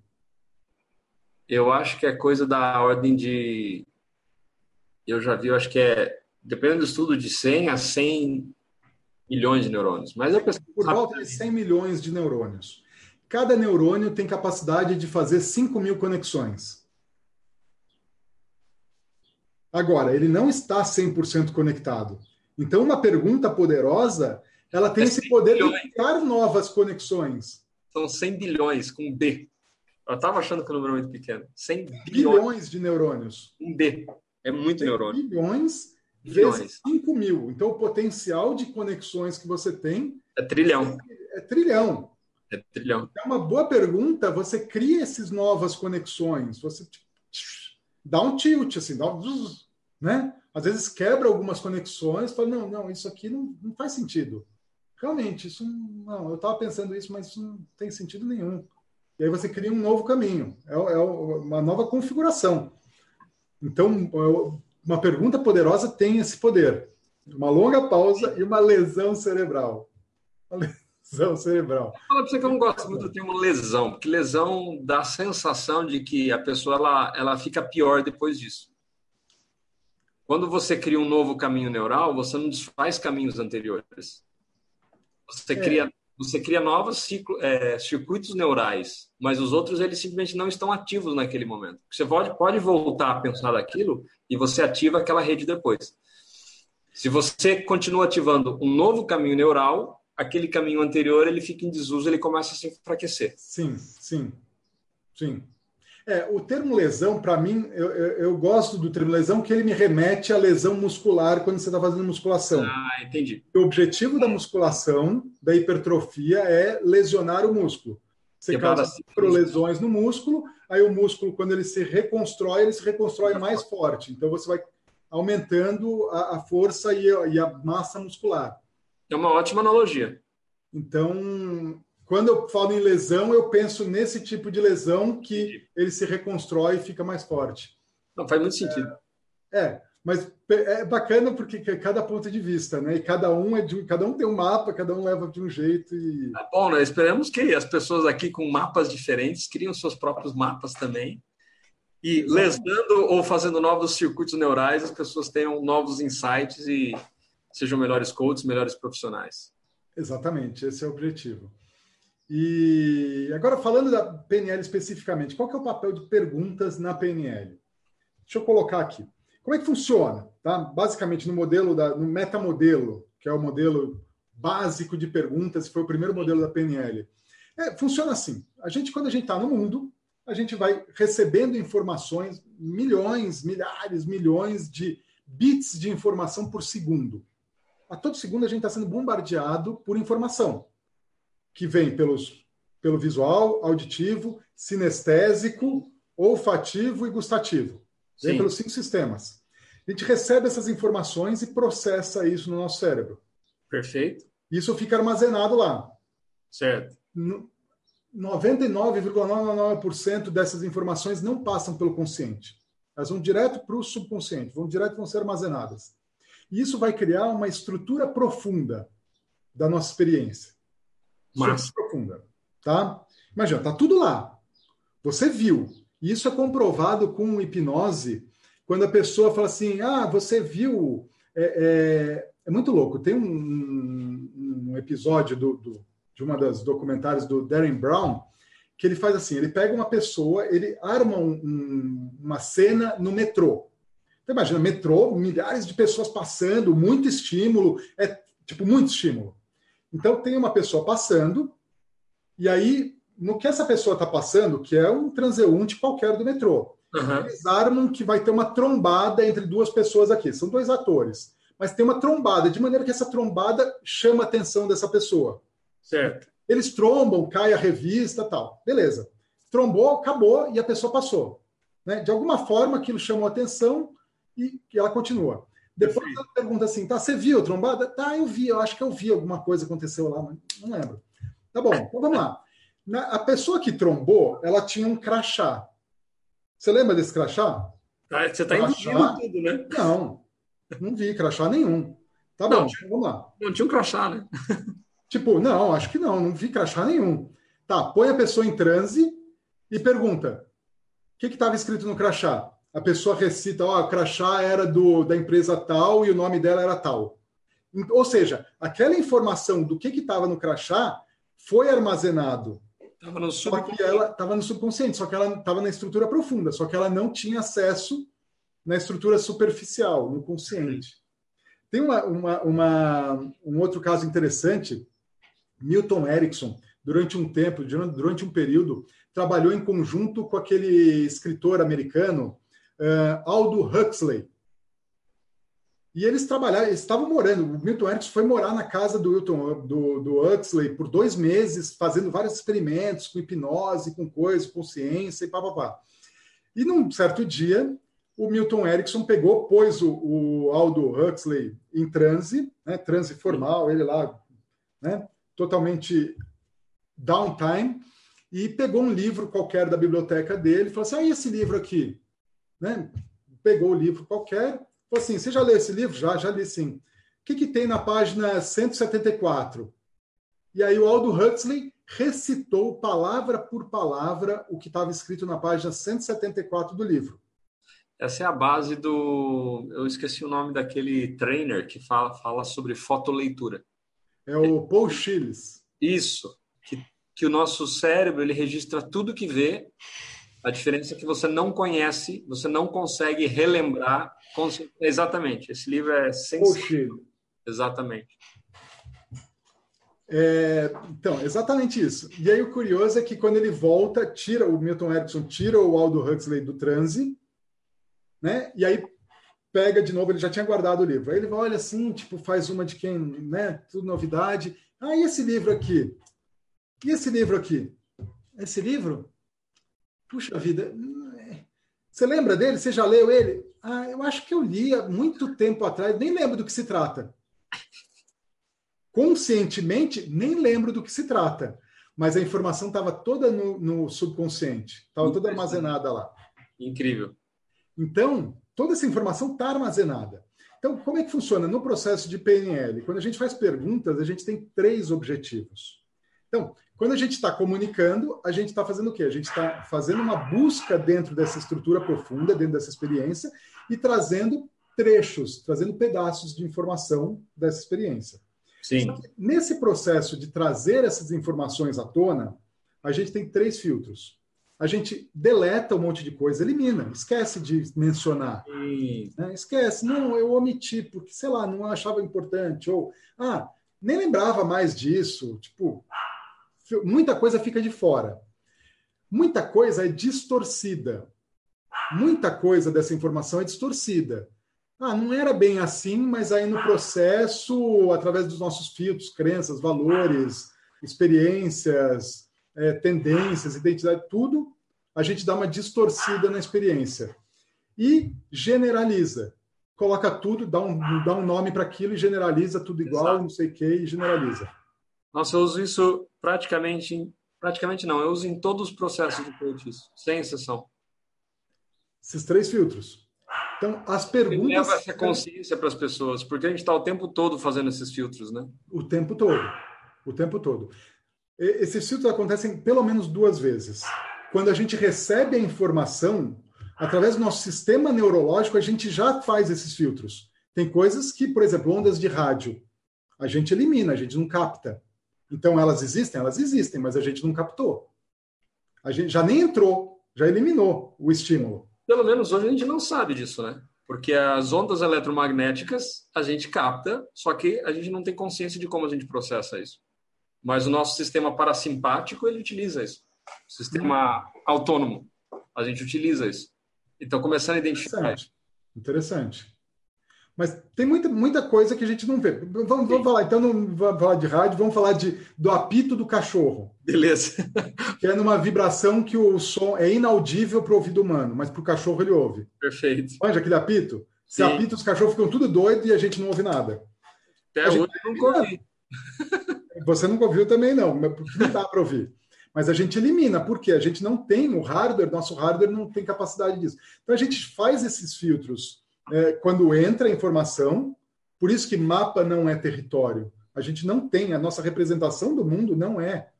Eu acho que é coisa da ordem de eu já vi, eu acho que é, dependendo do estudo, de 100 a 100 milhões de neurônios. Mas eu penso, Por volta de 100 milhões de neurônios. Cada neurônio tem capacidade de fazer 5 mil conexões. Agora, ele não está 100% conectado. Então, uma pergunta poderosa, ela tem é esse poder bilhões. de criar novas conexões. São 100 bilhões, com B. Eu estava achando que o número é muito pequeno. 100 bilhões. bilhões de neurônios. Um B. É muito neurônio. Bilhões, vezes 5 mil. Então, o potencial de conexões que você tem. É trilhão. É, é trilhão. É trilhão. É uma boa pergunta. Você cria essas novas conexões. Você dá um tilt, assim, dá um. Né? Às vezes quebra algumas conexões, fala, não, não, isso aqui não, não faz sentido. Realmente, isso não, eu estava pensando isso, mas isso não tem sentido nenhum. E aí você cria um novo caminho, é, é uma nova configuração. Então, uma pergunta poderosa tem esse poder. Uma longa pausa e uma lesão cerebral. Uma lesão cerebral. Vou falar para você que eu não gosto muito do termo lesão, porque lesão dá a sensação de que a pessoa ela, ela fica pior depois disso. Quando você cria um novo caminho neural, você não desfaz caminhos anteriores. Você é. cria você cria novos ciclo, é, circuitos neurais, mas os outros eles simplesmente não estão ativos naquele momento. Você pode, pode voltar a pensar daquilo e você ativa aquela rede depois. Se você continua ativando um novo caminho neural, aquele caminho anterior ele fica em desuso, ele começa a se enfraquecer. Sim, sim, sim. É, o termo lesão, para mim, eu, eu, eu, gosto do termo lesão, que ele me remete à lesão muscular quando você está fazendo musculação. Ah, entendi. O objetivo da musculação, da hipertrofia, é lesionar o músculo. Você Quebrada causa lesões no músculo, aí o músculo, quando ele se reconstrói, ele se reconstrói mais forte. Então você vai aumentando a, a força e a, e a massa muscular. É uma ótima analogia. Então, quando eu falo em lesão, eu penso nesse tipo de lesão que ele se reconstrói e fica mais forte. Não, faz muito sentido. É, mas é bacana porque é cada ponto de vista, né? E cada um é de cada um tem um mapa, cada um leva de um jeito e. É bom, né? Esperamos que as pessoas aqui com mapas diferentes criam seus próprios mapas também. E lesando ou fazendo novos circuitos neurais, as pessoas tenham novos insights e sejam melhores coaches, melhores profissionais. Exatamente, esse é o objetivo. E agora falando da PNL especificamente, qual que é o papel de perguntas na PNL? Deixa eu colocar aqui. Como é que funciona? Tá? Basicamente, no modelo da, no metamodelo, que é o modelo básico de perguntas, foi o primeiro modelo da PNL. É, funciona assim. A gente, quando a gente está no mundo, a gente vai recebendo informações, milhões, milhares, milhões de bits de informação por segundo. A todo segundo a gente está sendo bombardeado por informação que vem pelos, pelo visual, auditivo, sinestésico, olfativo e gustativo. Vem Sim. pelos cinco sistemas. A gente recebe essas informações e processa isso no nosso cérebro. Perfeito. Isso fica armazenado lá. Certo. 99,99% dessas informações não passam pelo consciente. Elas vão direto para o subconsciente, vão direto vão ser armazenadas. E isso vai criar uma estrutura profunda da nossa experiência. Mas profunda, tá? Imagina, tá tudo lá. Você viu. Isso é comprovado com hipnose, quando a pessoa fala assim: ah, você viu. É, é, é muito louco. Tem um, um episódio do, do, de uma das documentários do Darren Brown que ele faz assim: ele pega uma pessoa, ele arma um, um, uma cena no metrô. Então, imagina, metrô, milhares de pessoas passando, muito estímulo, é tipo muito estímulo. Então, tem uma pessoa passando, e aí, no que essa pessoa está passando, que é um transeunte qualquer do metrô, Uhum. Eles armam que vai ter uma trombada entre duas pessoas aqui. São dois atores. Mas tem uma trombada, de maneira que essa trombada chama a atenção dessa pessoa. Certo. Eles trombam, cai a revista tal. Beleza. Trombou, acabou e a pessoa passou. Né? De alguma forma aquilo chamou a atenção e ela continua. Depois ela pergunta assim: tá, você viu a trombada? Tá, eu vi, eu acho que eu vi alguma coisa aconteceu lá, mas não lembro. Tá bom, então vamos lá. Na, a pessoa que trombou, ela tinha um crachá. Você lembra desse crachá? Ah, você está induzindo tudo, né? Não, não vi crachá nenhum. Tá bom, tinha, vamos lá. Não tinha um crachá, né? Tipo, não, acho que não, não vi crachá nenhum. Tá, põe a pessoa em transe e pergunta: o que estava escrito no crachá? A pessoa recita: ó, oh, o crachá era do, da empresa tal e o nome dela era tal. Ou seja, aquela informação do que estava no crachá foi armazenado Estava no Só que ela estava no subconsciente, só que ela estava na estrutura profunda, só que ela não tinha acesso na estrutura superficial, no consciente. Tem uma, uma, uma, um outro caso interessante. Milton Erickson, durante um tempo, durante um período, trabalhou em conjunto com aquele escritor americano uh, Aldo Huxley. E eles trabalharam, eles estavam morando. O Milton Erickson foi morar na casa do, Wilton, do, do Huxley por dois meses, fazendo vários experimentos com hipnose, com coisas, com ciência e papapá. E num certo dia, o Milton Erickson pegou, pôs o, o Aldo Huxley em transe, né, transe formal, ele lá, né, totalmente downtime, e pegou um livro qualquer da biblioteca dele e falou assim: ah, e esse livro aqui? Né? Pegou o livro qualquer Falei assim, você já leu esse livro? Já, já li sim. O que, que tem na página 174? E aí o Aldo Huxley recitou palavra por palavra o que estava escrito na página 174 do livro. Essa é a base do. Eu esqueci o nome daquele trainer que fala, fala sobre fotoleitura. É o Paul Chiles. Isso. Que, que o nosso cérebro ele registra tudo que vê a diferença é que você não conhece, você não consegue relembrar. Exatamente. Esse livro é sensível. Exatamente. É, então, exatamente isso. E aí o curioso é que quando ele volta, tira o Milton Erickson, tira o Aldo Huxley do transe, né? E aí pega de novo, ele já tinha guardado o livro. Aí ele olha assim, tipo, faz uma de quem, né? Tudo novidade. Ah, e esse livro aqui? E esse livro aqui? Esse livro? Puxa vida, você lembra dele? Você já leu ele? Ah, eu acho que eu li há muito tempo atrás, nem lembro do que se trata. Conscientemente, nem lembro do que se trata. Mas a informação estava toda no, no subconsciente, estava toda armazenada lá. Incrível. Então, toda essa informação está armazenada. Então, como é que funciona? No processo de PNL, quando a gente faz perguntas, a gente tem três objetivos. Então, quando a gente está comunicando, a gente está fazendo o quê? A gente está fazendo uma busca dentro dessa estrutura profunda, dentro dessa experiência, e trazendo trechos, trazendo pedaços de informação dessa experiência. Sim. Nesse processo de trazer essas informações à tona, a gente tem três filtros. A gente deleta um monte de coisa, elimina, esquece de mencionar. Né? Esquece, não, eu omiti, porque, sei lá, não achava importante, ou, ah, nem lembrava mais disso. Tipo, muita coisa fica de fora. Muita coisa é distorcida. Muita coisa dessa informação é distorcida. Ah, não era bem assim, mas aí no processo, através dos nossos filtros, crenças, valores, experiências, é, tendências, identidade, tudo, a gente dá uma distorcida na experiência. E generaliza. Coloca tudo, dá um, dá um nome para aquilo e generaliza tudo igual, Exato. não sei o que, e generaliza. Nossa, eu uso isso praticamente, praticamente não, eu uso em todos os processos de coach, sem exceção. Esses três filtros. Então, as perguntas. leva essa consciência para as pessoas, porque a gente está o tempo todo fazendo esses filtros, né? O tempo todo. O tempo todo. Esses filtros acontecem pelo menos duas vezes. Quando a gente recebe a informação, através do nosso sistema neurológico, a gente já faz esses filtros. Tem coisas que, por exemplo, ondas de rádio, a gente elimina, a gente não capta. Então, elas existem? Elas existem, mas a gente não captou. A gente já nem entrou, já eliminou o estímulo. Pelo menos hoje a gente não sabe disso, né? Porque as ondas eletromagnéticas a gente capta, só que a gente não tem consciência de como a gente processa isso. Mas o nosso sistema parasimpático, ele utiliza isso. O sistema autônomo, a gente utiliza isso. Então, começando a identificar Interessante. isso. Interessante. Mas tem muita, muita coisa que a gente não vê. Vamos, vamos falar, então não vamos falar de rádio, vamos falar de, do apito do cachorro. Beleza. Que é numa vibração que o som é inaudível para o ouvido humano, mas para o cachorro ele ouve. Perfeito. Manja aquele apito? Se apita, os cachorros ficam tudo doidos e a gente não ouve nada. Até hoje eu nunca ouvi. Você nunca ouviu também não, porque não dá para ouvir. Mas a gente elimina, porque a gente não tem o hardware, nosso hardware não tem capacidade disso. Então a gente faz esses filtros é, quando entra a informação, por isso que mapa não é território. A gente não tem, a nossa representação do mundo não é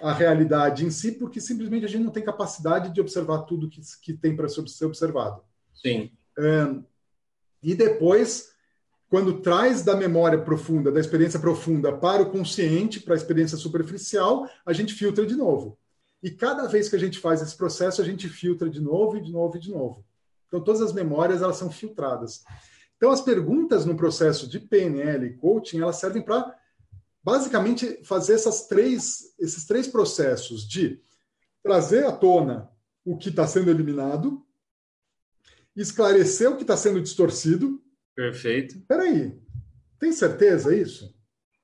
a realidade em si, porque simplesmente a gente não tem capacidade de observar tudo que, que tem para ser observado. Sim. É, e depois, quando traz da memória profunda, da experiência profunda para o consciente, para a experiência superficial, a gente filtra de novo. E cada vez que a gente faz esse processo, a gente filtra de novo e de novo e de novo. Então, todas as memórias elas são filtradas. Então, as perguntas no processo de PNL e coaching, elas servem para basicamente fazer essas três, esses três processos de trazer à tona o que está sendo eliminado, esclarecer o que está sendo distorcido. Perfeito. Peraí, tem certeza isso?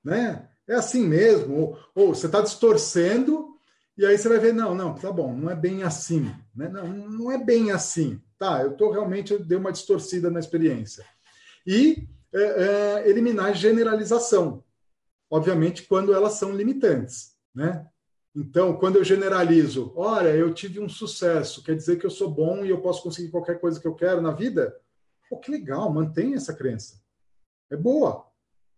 Né? É assim mesmo? Ou, ou você está distorcendo e aí você vai ver, não, não, tá bom, não é bem assim. Né? Não, não é bem assim. Tá, eu estou realmente, eu dei uma distorcida na experiência. E é, é, eliminar generalização, obviamente, quando elas são limitantes, né? Então, quando eu generalizo, olha, eu tive um sucesso, quer dizer que eu sou bom e eu posso conseguir qualquer coisa que eu quero na vida? Pô, que legal, mantenha essa crença. É boa.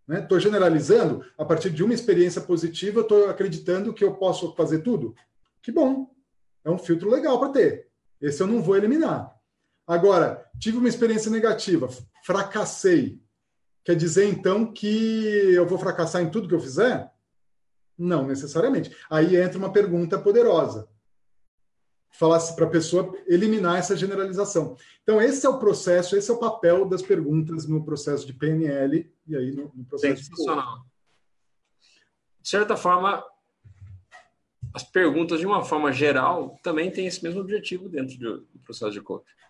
Estou né? generalizando, a partir de uma experiência positiva, estou acreditando que eu posso fazer tudo? Que bom. É um filtro legal para ter. Esse eu não vou eliminar. Agora, tive uma experiência negativa, fracassei. Quer dizer, então, que eu vou fracassar em tudo que eu fizer? Não necessariamente. Aí entra uma pergunta poderosa. Falasse para a pessoa eliminar essa generalização. Então, esse é o processo, esse é o papel das perguntas no processo de PNL e aí no, no processo Sensacional. de. De certa forma, as perguntas, de uma forma geral, também têm esse mesmo objetivo dentro do processo de coaching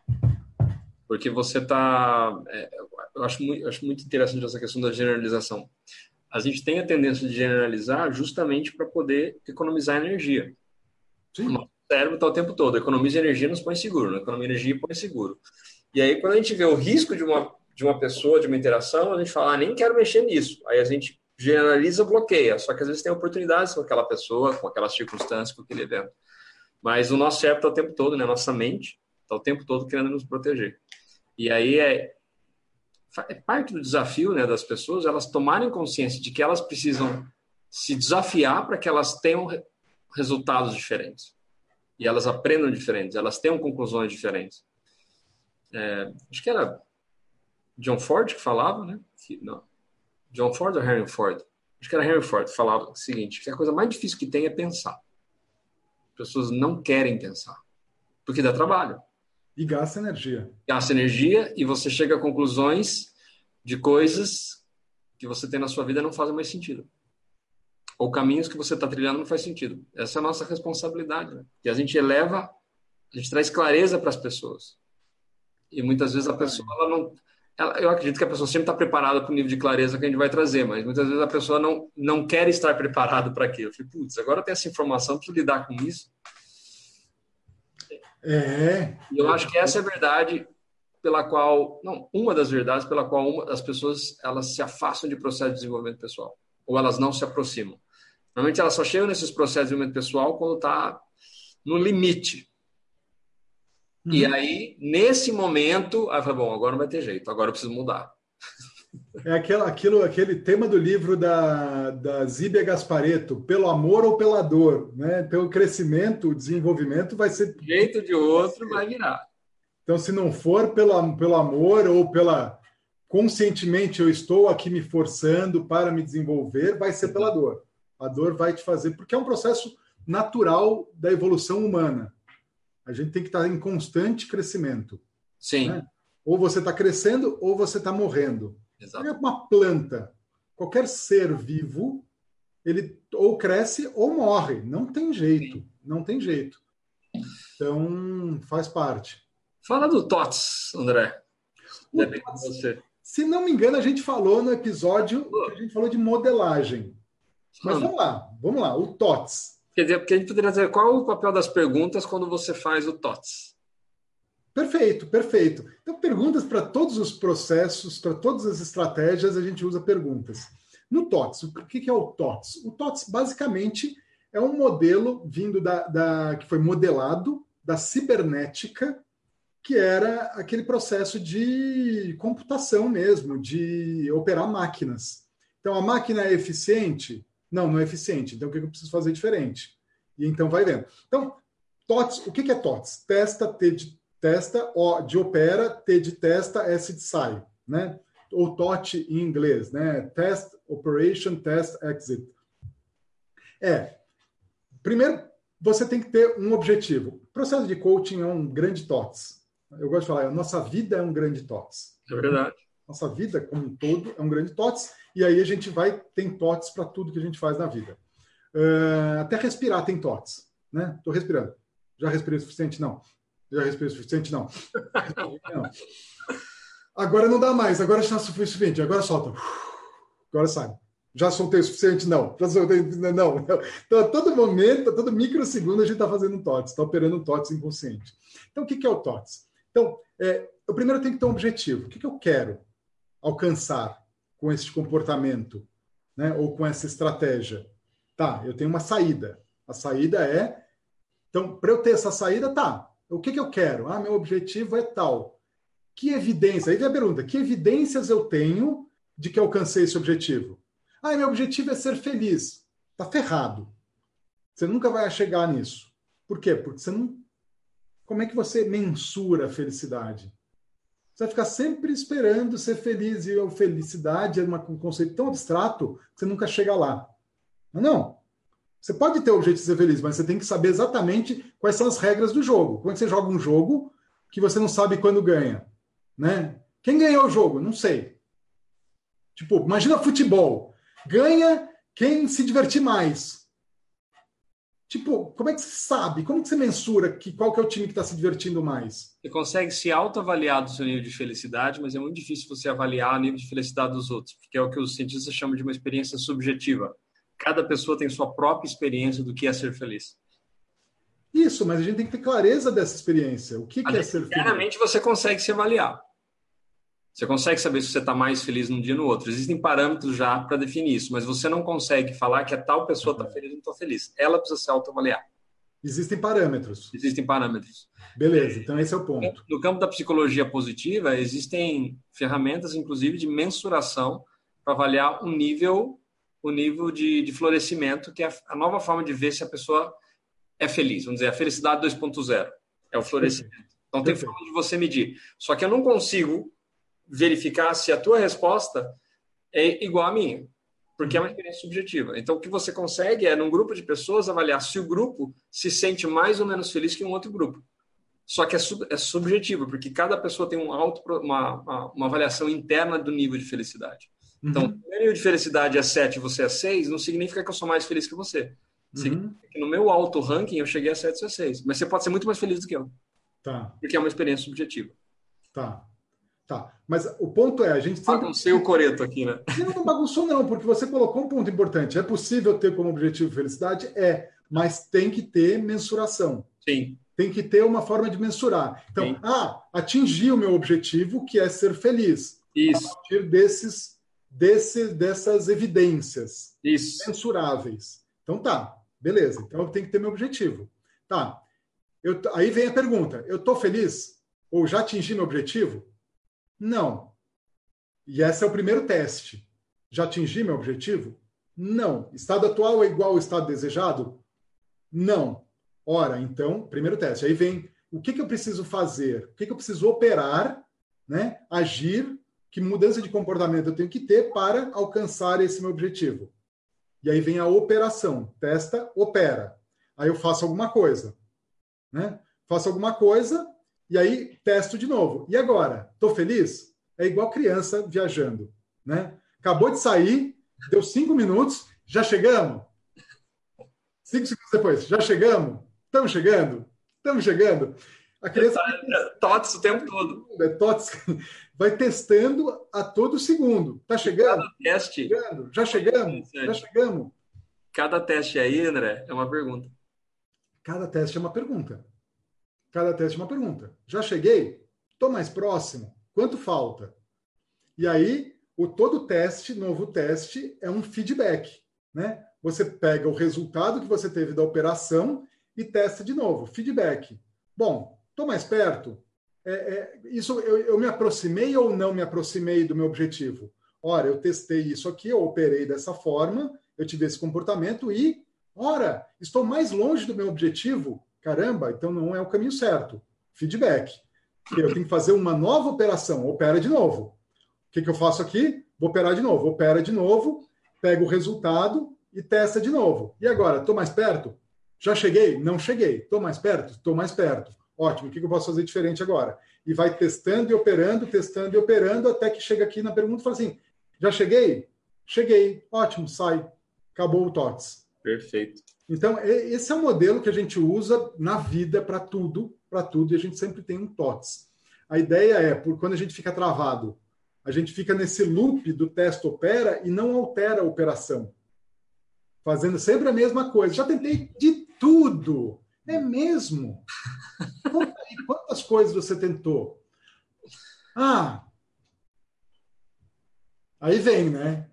porque você está. É, eu acho muito, acho muito interessante essa questão da generalização. A gente tem a tendência de generalizar justamente para poder economizar energia. Sim. O nosso cérebro está o tempo todo, economiza energia nos põe seguro, não economia energia põe seguro. E aí, quando a gente vê o risco de uma, de uma pessoa, de uma interação, a gente fala, ah, nem quero mexer nisso. Aí a gente generaliza, bloqueia. Só que às vezes tem oportunidades com aquela pessoa, com aquelas circunstâncias, com aquele evento. Mas o nosso cérebro está o tempo todo, né? Nossa mente Está o tempo todo querendo nos proteger. E aí é, é parte do desafio né, das pessoas elas tomarem consciência de que elas precisam se desafiar para que elas tenham resultados diferentes. E elas aprendam diferentes, elas tenham conclusões diferentes. É, acho que era John Ford que falava, né? Que, não. John Ford ou Henry Ford? Acho que era Henry Ford que falava o seguinte, que a coisa mais difícil que tem é pensar. As pessoas não querem pensar, porque dá trabalho. E gasta energia. Gasta energia e você chega a conclusões de coisas que você tem na sua vida não fazem mais sentido. Ou caminhos que você está trilhando não faz sentido. Essa é a nossa responsabilidade. Né? E a gente eleva, a gente traz clareza para as pessoas. E muitas vezes a pessoa ela não. Ela, eu acredito que a pessoa sempre está preparada para o nível de clareza que a gente vai trazer, mas muitas vezes a pessoa não, não quer estar preparada para aquilo. Eu falei, putz, agora eu tenho essa informação, preciso lidar com isso. É. E eu acho que essa é a verdade pela qual, não, uma das verdades pela qual uma, as pessoas elas se afastam de processo de desenvolvimento pessoal, ou elas não se aproximam. Normalmente elas só chegam nesses processos de desenvolvimento pessoal quando está no limite. Uhum. E aí, nesse momento, aí fala, bom, agora não vai ter jeito, agora eu preciso mudar. É aquilo, aquilo, aquele tema do livro da, da Zíbia Gaspareto, pelo amor ou pela dor, né? Pelo crescimento, o desenvolvimento vai ser... De jeito de outro vai virar. Então, se não for pelo, pelo amor ou pela... Conscientemente eu estou aqui me forçando para me desenvolver, vai ser pela dor. A dor vai te fazer... Porque é um processo natural da evolução humana. A gente tem que estar em constante crescimento. Sim. Né? Ou você está crescendo ou você está morrendo. Exato. É uma planta. Qualquer ser vivo, ele ou cresce ou morre. Não tem jeito. Sim. Não tem jeito. Então, faz parte. Fala do TOTS, André. TOTS, você. Se não me engano, a gente falou no episódio, a gente falou de modelagem. Mas vamos lá, vamos lá, o TOTS. Quer dizer, porque a gente poderia dizer qual é o papel das perguntas quando você faz o TOTS? Perfeito, perfeito. Então, perguntas para todos os processos, para todas as estratégias, a gente usa perguntas. No TOTS, o que é o TOTS? O TOTS, basicamente, é um modelo vindo da, da que foi modelado da cibernética, que era aquele processo de computação mesmo, de operar máquinas. Então, a máquina é eficiente? Não, não é eficiente. Então, o que eu preciso fazer diferente? E então vai vendo. Então, TOTS, o que é TOTS? Testa, testa, O de opera, T de testa, S de sai, né? Ou TOT em inglês, né? Test, Operation, Test, Exit. É, primeiro, você tem que ter um objetivo. O processo de coaching é um grande TOTS. Eu gosto de falar, a nossa vida é um grande TOTS. É verdade. Nossa vida, como um todo, é um grande TOTS. E aí a gente vai, tem TOTS para tudo que a gente faz na vida. Uh, até respirar tem TOTS, né? Estou respirando. Já respirei o suficiente? Não. Já respirei o suficiente? Não. não. Agora não dá mais, agora está suficiente, agora solta. Agora sai. Já soltei o suficiente? Não. Já soltei, não, não. Então, a todo momento, a todo microsegundo, a gente está fazendo um TOTS, está operando um TOTS inconsciente. Então, o que é o TOTS? Então, é, eu primeiro tenho que ter um objetivo. O que, que eu quero alcançar com esse comportamento, né? ou com essa estratégia? Tá, eu tenho uma saída. A saída é. Então, para eu ter essa saída, tá, o que, que eu quero? Ah, meu objetivo é tal. Que evidência? Aí vem a pergunta: que evidências eu tenho de que alcancei esse objetivo? Ah, meu objetivo é ser feliz. Tá ferrado. Você nunca vai chegar nisso. Por quê? Porque você não. Como é que você mensura a felicidade? Você vai ficar sempre esperando ser feliz e a felicidade é um conceito tão abstrato que você nunca chega lá. Não, não. Você pode ter o objetivo de ser feliz, mas você tem que saber exatamente quais são as regras do jogo. Como é que você joga um jogo que você não sabe quando ganha? Né? Quem ganhou o jogo? Não sei. Tipo, imagina futebol. Ganha quem se divertir mais. Tipo, como é que você sabe? Como que você mensura que, qual que é o time que está se divertindo mais? Você consegue se autoavaliar do seu nível de felicidade, mas é muito difícil você avaliar o nível de felicidade dos outros, porque é o que os cientistas chamam de uma experiência subjetiva cada pessoa tem sua própria experiência do que é ser feliz. Isso, mas a gente tem que ter clareza dessa experiência. O que, que é ser feliz? Claramente você consegue se avaliar. Você consegue saber se você está mais feliz num dia ou no outro. Existem parâmetros já para definir isso, mas você não consegue falar que a tal pessoa está feliz ou não está feliz. Ela precisa se autoavaliar. Existem parâmetros. Existem parâmetros. Beleza, então esse é o ponto. No campo da psicologia positiva, existem ferramentas, inclusive, de mensuração para avaliar o nível, o nível de, de florescimento, que é a nova forma de ver se a pessoa é feliz. Vamos dizer, a felicidade 2.0 é o florescimento. Então tem forma de você medir. Só que eu não consigo verificar se a tua resposta é igual à minha, porque é uma experiência subjetiva. Então o que você consegue é, num grupo de pessoas, avaliar se o grupo se sente mais ou menos feliz que um outro grupo. Só que é, sub, é subjetivo, porque cada pessoa tem um alto, uma, uma, uma avaliação interna do nível de felicidade. Então, uhum. o nível de felicidade é 7 e você é 6, não significa que eu sou mais feliz que você. Uhum. Que no meu alto ranking eu cheguei a 7 ou 6. Mas você pode ser muito mais feliz do que eu. Tá. Porque é uma experiência subjetiva. Tá. Tá. Mas o ponto é, a gente sempre... Baguncei o coreto aqui, né? Não, não bagunçou não, porque você colocou um ponto importante. É possível ter como objetivo felicidade? É, mas tem que ter mensuração. Sim. Tem que ter uma forma de mensurar. Então, Sim. ah, atingi o meu objetivo, que é ser feliz. Isso. A partir desses, desse, dessas evidências Isso. mensuráveis. Então tá, beleza. Então eu tenho que ter meu objetivo. Tá. Eu, aí vem a pergunta: eu estou feliz? Ou já atingi meu objetivo? Não. E esse é o primeiro teste. Já atingi meu objetivo? Não. Estado atual é igual ao estado desejado? Não. Ora, então, primeiro teste. Aí vem o que, que eu preciso fazer? O que, que eu preciso operar, né? agir? Que mudança de comportamento eu tenho que ter para alcançar esse meu objetivo? E aí vem a operação. Testa, opera. Aí eu faço alguma coisa né? Faço alguma coisa e aí testo de novo. E agora? Estou feliz? É igual criança viajando, né? Acabou de sair, deu cinco minutos, já chegamos? Cinco segundos depois, já chegamos? Estamos chegando? Estamos chegando. A criança. É, tots o tempo todo. É tots. Vai testando a todo segundo. Tá chegando? Cada teste. Chegando. Já chegamos? Já chegamos. Cada teste aí, André, é uma pergunta. Cada teste é uma pergunta. Cada teste é uma pergunta. Já cheguei? Estou mais próximo? Quanto falta? E aí, o todo teste, novo teste, é um feedback. Né? Você pega o resultado que você teve da operação e testa de novo. Feedback. Bom, estou mais perto? É, é, isso eu, eu, me aproximei ou não me aproximei do meu objetivo? Ora, eu testei isso aqui, eu operei dessa forma, eu tive esse comportamento e Ora, estou mais longe do meu objetivo. Caramba, então não é o caminho certo. Feedback. Eu tenho que fazer uma nova operação. Opera de novo. O que, que eu faço aqui? Vou operar de novo. Opera de novo, pego o resultado e testa de novo. E agora, estou mais perto? Já cheguei? Não cheguei. Estou mais perto? Estou mais perto. Ótimo, o que eu posso fazer diferente agora? E vai testando e operando, testando e operando, até que chega aqui na pergunta e fala assim: já cheguei? Cheguei. Ótimo, sai. Acabou o TOTS. Perfeito. Então, esse é o modelo que a gente usa na vida para tudo, para tudo, e a gente sempre tem um TOTS. A ideia é, por quando a gente fica travado, a gente fica nesse loop do teste opera e não altera a operação. Fazendo sempre a mesma coisa. Já tentei de tudo. É mesmo? quantas coisas você tentou? Ah, aí vem, né?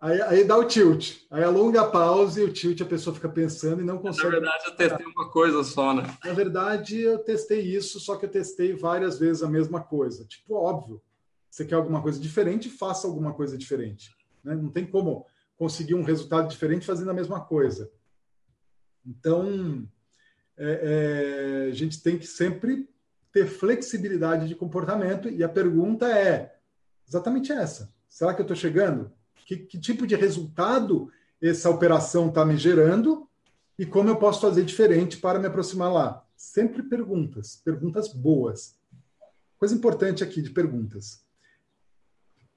Aí, aí, dá o tilt. Aí alonga a pausa e o tilt a pessoa fica pensando e não consegue. Na verdade, eu testei uma coisa só, né? Na verdade, eu testei isso, só que eu testei várias vezes a mesma coisa. Tipo, óbvio. Você quer alguma coisa diferente, faça alguma coisa diferente. Né? Não tem como conseguir um resultado diferente fazendo a mesma coisa. Então, é, é, a gente tem que sempre ter flexibilidade de comportamento e a pergunta é exatamente essa. Será que eu estou chegando? Que, que tipo de resultado essa operação está me gerando e como eu posso fazer diferente para me aproximar lá? Sempre perguntas, perguntas boas. Coisa importante aqui de perguntas.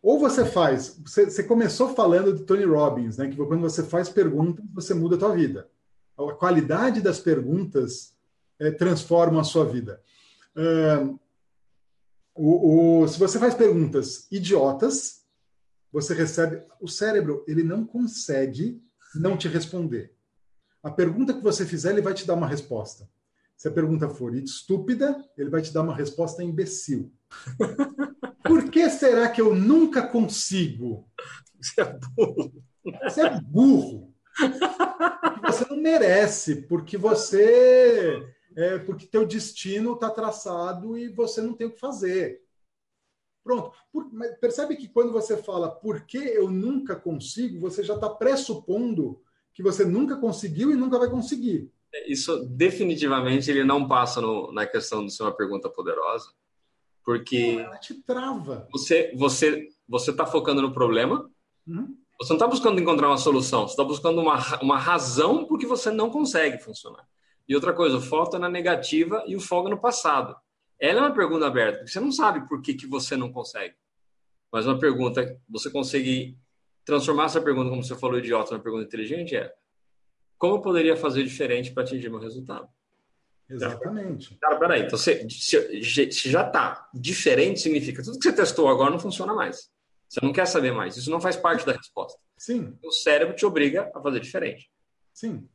Ou você faz, você, começou falando de Tony Robbins, né? Que quando você faz perguntas, você muda a tua vida. A qualidade das perguntas é, transforma a sua vida. Uh, o, o, se você faz perguntas idiotas, você recebe. O cérebro, ele não consegue não te responder. A pergunta que você fizer, ele vai te dar uma resposta. Se a pergunta for estúpida, ele vai te dar uma resposta imbecil. Por que será que eu nunca consigo? Você é burro. Você é burro. você não merece, porque você. É, porque teu destino está traçado e você não tem o que fazer. Pronto. Por, percebe que quando você fala por que eu nunca consigo, você já está pressupondo que você nunca conseguiu e nunca vai conseguir. Isso definitivamente ele não passa no, na questão de ser uma pergunta poderosa, porque não, ela te trava. Você você você está focando no problema. Uhum. Você não está buscando encontrar uma solução. Você está buscando uma, uma razão porque você não consegue funcionar. E outra coisa, o foco é na negativa e o foco é no passado. Ela é uma pergunta aberta, porque você não sabe por que, que você não consegue. Mas uma pergunta, você consegue transformar essa pergunta, como você falou, idiota, numa pergunta inteligente, é como eu poderia fazer diferente para atingir meu resultado? Exatamente. Cara, peraí, então você, se, se já está diferente, significa tudo que você testou agora não funciona mais. Você não quer saber mais. Isso não faz parte da resposta. Sim. O cérebro te obriga a fazer diferente. Sim.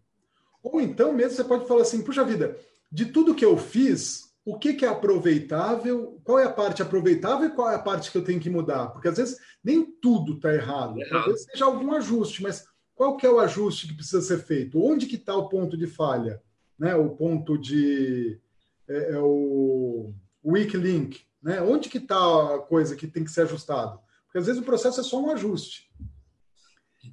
Ou então mesmo você pode falar assim, puxa vida, de tudo que eu fiz, o que, que, é aproveitável, qual é a parte aproveitável e qual é a parte que eu tenho que mudar? Porque às vezes nem tudo está errado. errado. Talvez seja algum ajuste, mas qual que é o ajuste que precisa ser feito? Onde que está o ponto de falha? Né? O ponto de... É, é o weak link. Né? Onde que está a coisa que tem que ser ajustado? Porque às vezes o processo é só um ajuste.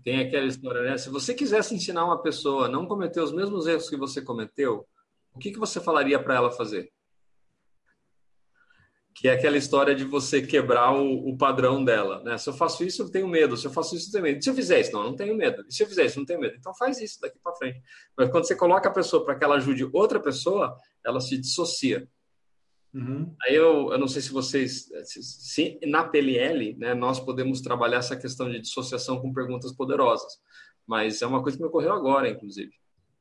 Tem aquela história, né? Se você quisesse ensinar uma pessoa a não cometer os mesmos erros que você cometeu, o que, que você falaria para ela fazer? que é aquela história de você quebrar o, o, padrão dela, né? Se eu faço isso, eu tenho medo. Se eu faço isso, eu tenho medo. Se eu fizer isso, não, eu não tenho medo. E se eu fizer isso, eu não tenho medo. Então faz isso daqui para frente. Mas quando você coloca a pessoa para que ela ajude outra pessoa, ela se dissocia. Uhum. Aí eu, eu não sei se vocês, se, se, na PLL, né, nós podemos trabalhar essa questão de dissociação com perguntas poderosas. Mas é uma coisa que me ocorreu agora, inclusive.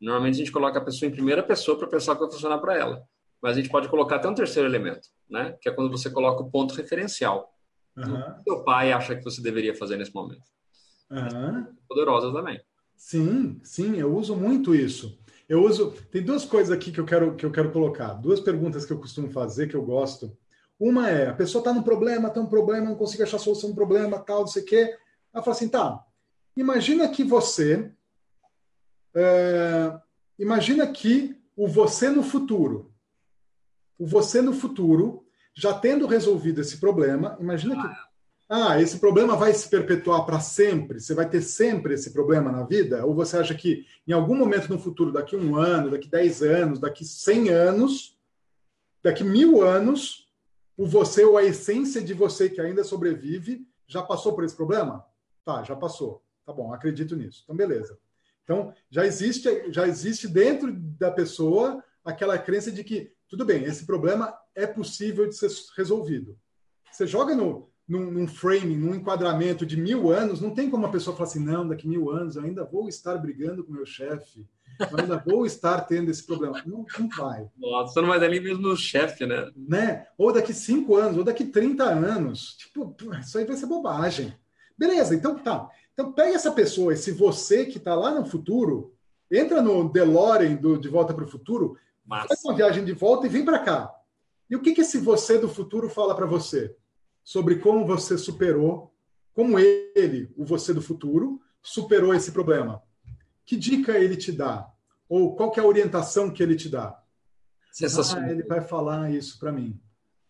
Normalmente a gente coloca a pessoa em primeira pessoa para pensar que vai funcionar para ela mas a gente pode colocar até um terceiro elemento, né? Que é quando você coloca o ponto referencial. Uhum. O que seu pai acha que você deveria fazer nesse momento. Uhum. Poderosa também. Sim, sim, eu uso muito isso. Eu uso. Tem duas coisas aqui que eu quero que eu quero colocar. Duas perguntas que eu costumo fazer que eu gosto. Uma é a pessoa está num problema, está num problema, não consigo achar solução do problema, tal, não sei o quê. Ela fala assim, tá. Imagina que você, é, imagina que o você no futuro o você no futuro, já tendo resolvido esse problema, imagina que ah, esse problema vai se perpetuar para sempre? Você vai ter sempre esse problema na vida? Ou você acha que em algum momento no futuro, daqui um ano, daqui dez anos, daqui cem anos, daqui mil anos, o você ou a essência de você que ainda sobrevive já passou por esse problema? Tá, já passou. Tá bom, acredito nisso. Então, beleza. Então, já existe, já existe dentro da pessoa aquela crença de que tudo bem, esse problema é possível de ser resolvido. Você joga no, num, num framing, num enquadramento de mil anos, não tem como a pessoa falar assim, não, daqui mil anos eu ainda vou estar brigando com meu chefe, eu ainda vou estar tendo esse problema. Não, não vai. Nossa, não vai dar nem mesmo no chefe, né? né? Ou daqui cinco anos, ou daqui 30 anos. Tipo, isso aí vai ser bobagem. Beleza, então tá. Então pega essa pessoa, esse você que está lá no futuro, entra no DeLorean do De Volta para o Futuro Massa. Faz uma viagem de volta e vem para cá. E o que, que esse você do futuro fala para você? Sobre como você superou, como ele, o você do futuro, superou esse problema. Que dica ele te dá? Ou qual que é a orientação que ele te dá? Ah, ele vai falar isso para mim.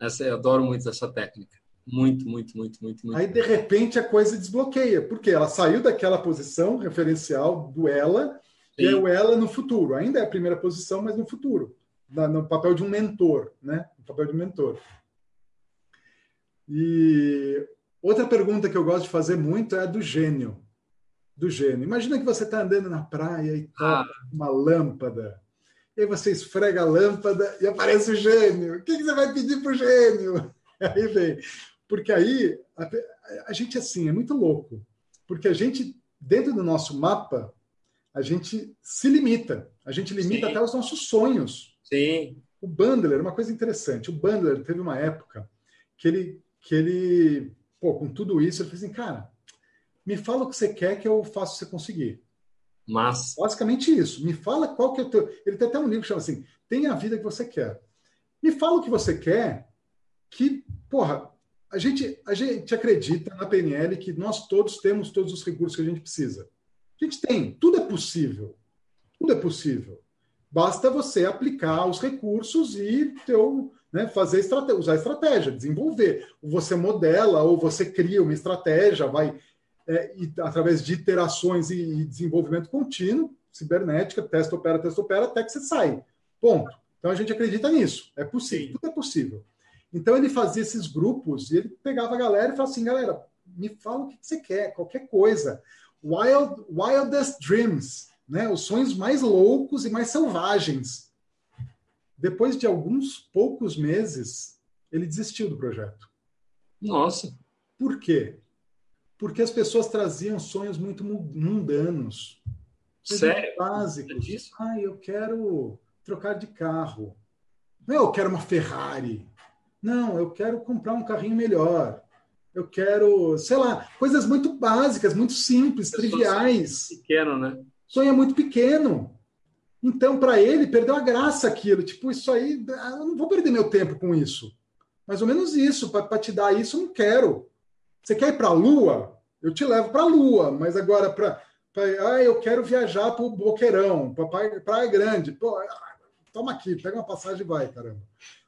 Essa, eu adoro muito essa técnica. Muito, muito, muito, muito, muito. Aí, de repente, a coisa desbloqueia. Porque ela saiu daquela posição referencial do ela Sim. e é o ela no futuro. Ainda é a primeira posição, mas no futuro, no papel de um mentor, né? No papel de um mentor. E outra pergunta que eu gosto de fazer muito é a do gênio. Do gênio. Imagina que você está andando na praia e toca ah. uma lâmpada. E aí você esfrega a lâmpada e aparece o gênio. O que, que você vai pedir para o gênio? Aí vem. Porque aí a, a gente, assim, é muito louco. Porque a gente, dentro do nosso mapa, a gente se limita. A gente limita Sim. até os nossos sonhos. Sim. O Bandler, uma coisa interessante, o Bandler teve uma época que ele, que ele pô, com tudo isso, ele fez assim, cara, me fala o que você quer que eu faço você conseguir. Mas... Basicamente isso. Me fala qual que é o teu... Ele tem até um livro que chama assim, Tenha a vida que você quer. Me fala o que você quer que, porra, a gente, a gente acredita na PNL que nós todos temos todos os recursos que a gente precisa. A gente tem, tudo é possível. Tudo é possível. Basta você aplicar os recursos e ter né, fazer estratégia, usar estratégia, desenvolver. Você modela ou você cria uma estratégia, vai é, e, através de iterações e, e, desenvolvimento contínuo, cibernética, testa, opera, testa, opera, até que você sai. Ponto. Então a gente acredita nisso. É possível, tudo é possível. Então ele fazia esses grupos e ele pegava a galera e falava assim, galera, me fala o que você quer, qualquer coisa. Wild, wildest dreams, né? Os sonhos mais loucos e mais selvagens. Depois de alguns poucos meses, ele desistiu do projeto. Nossa. Por quê? Porque as pessoas traziam sonhos muito mundanos. Sério? Básicos. É ah, eu quero trocar de carro. Não, eu quero uma Ferrari. Não, eu quero comprar um carrinho melhor. Eu quero, sei lá, coisas muito básicas, muito simples, triviais. Pequeno, né? Sonho é muito pequeno. Então, para ele, perdeu a graça aquilo. Tipo, isso aí, eu não vou perder meu tempo com isso. Mais ou menos isso. Para te dar isso, eu não quero. Você quer ir para a Lua? Eu te levo para a Lua. Mas agora, para. Ah, eu quero viajar para o Boqueirão, para Praia Grande. Pô, toma aqui, pega uma passagem e vai, caramba.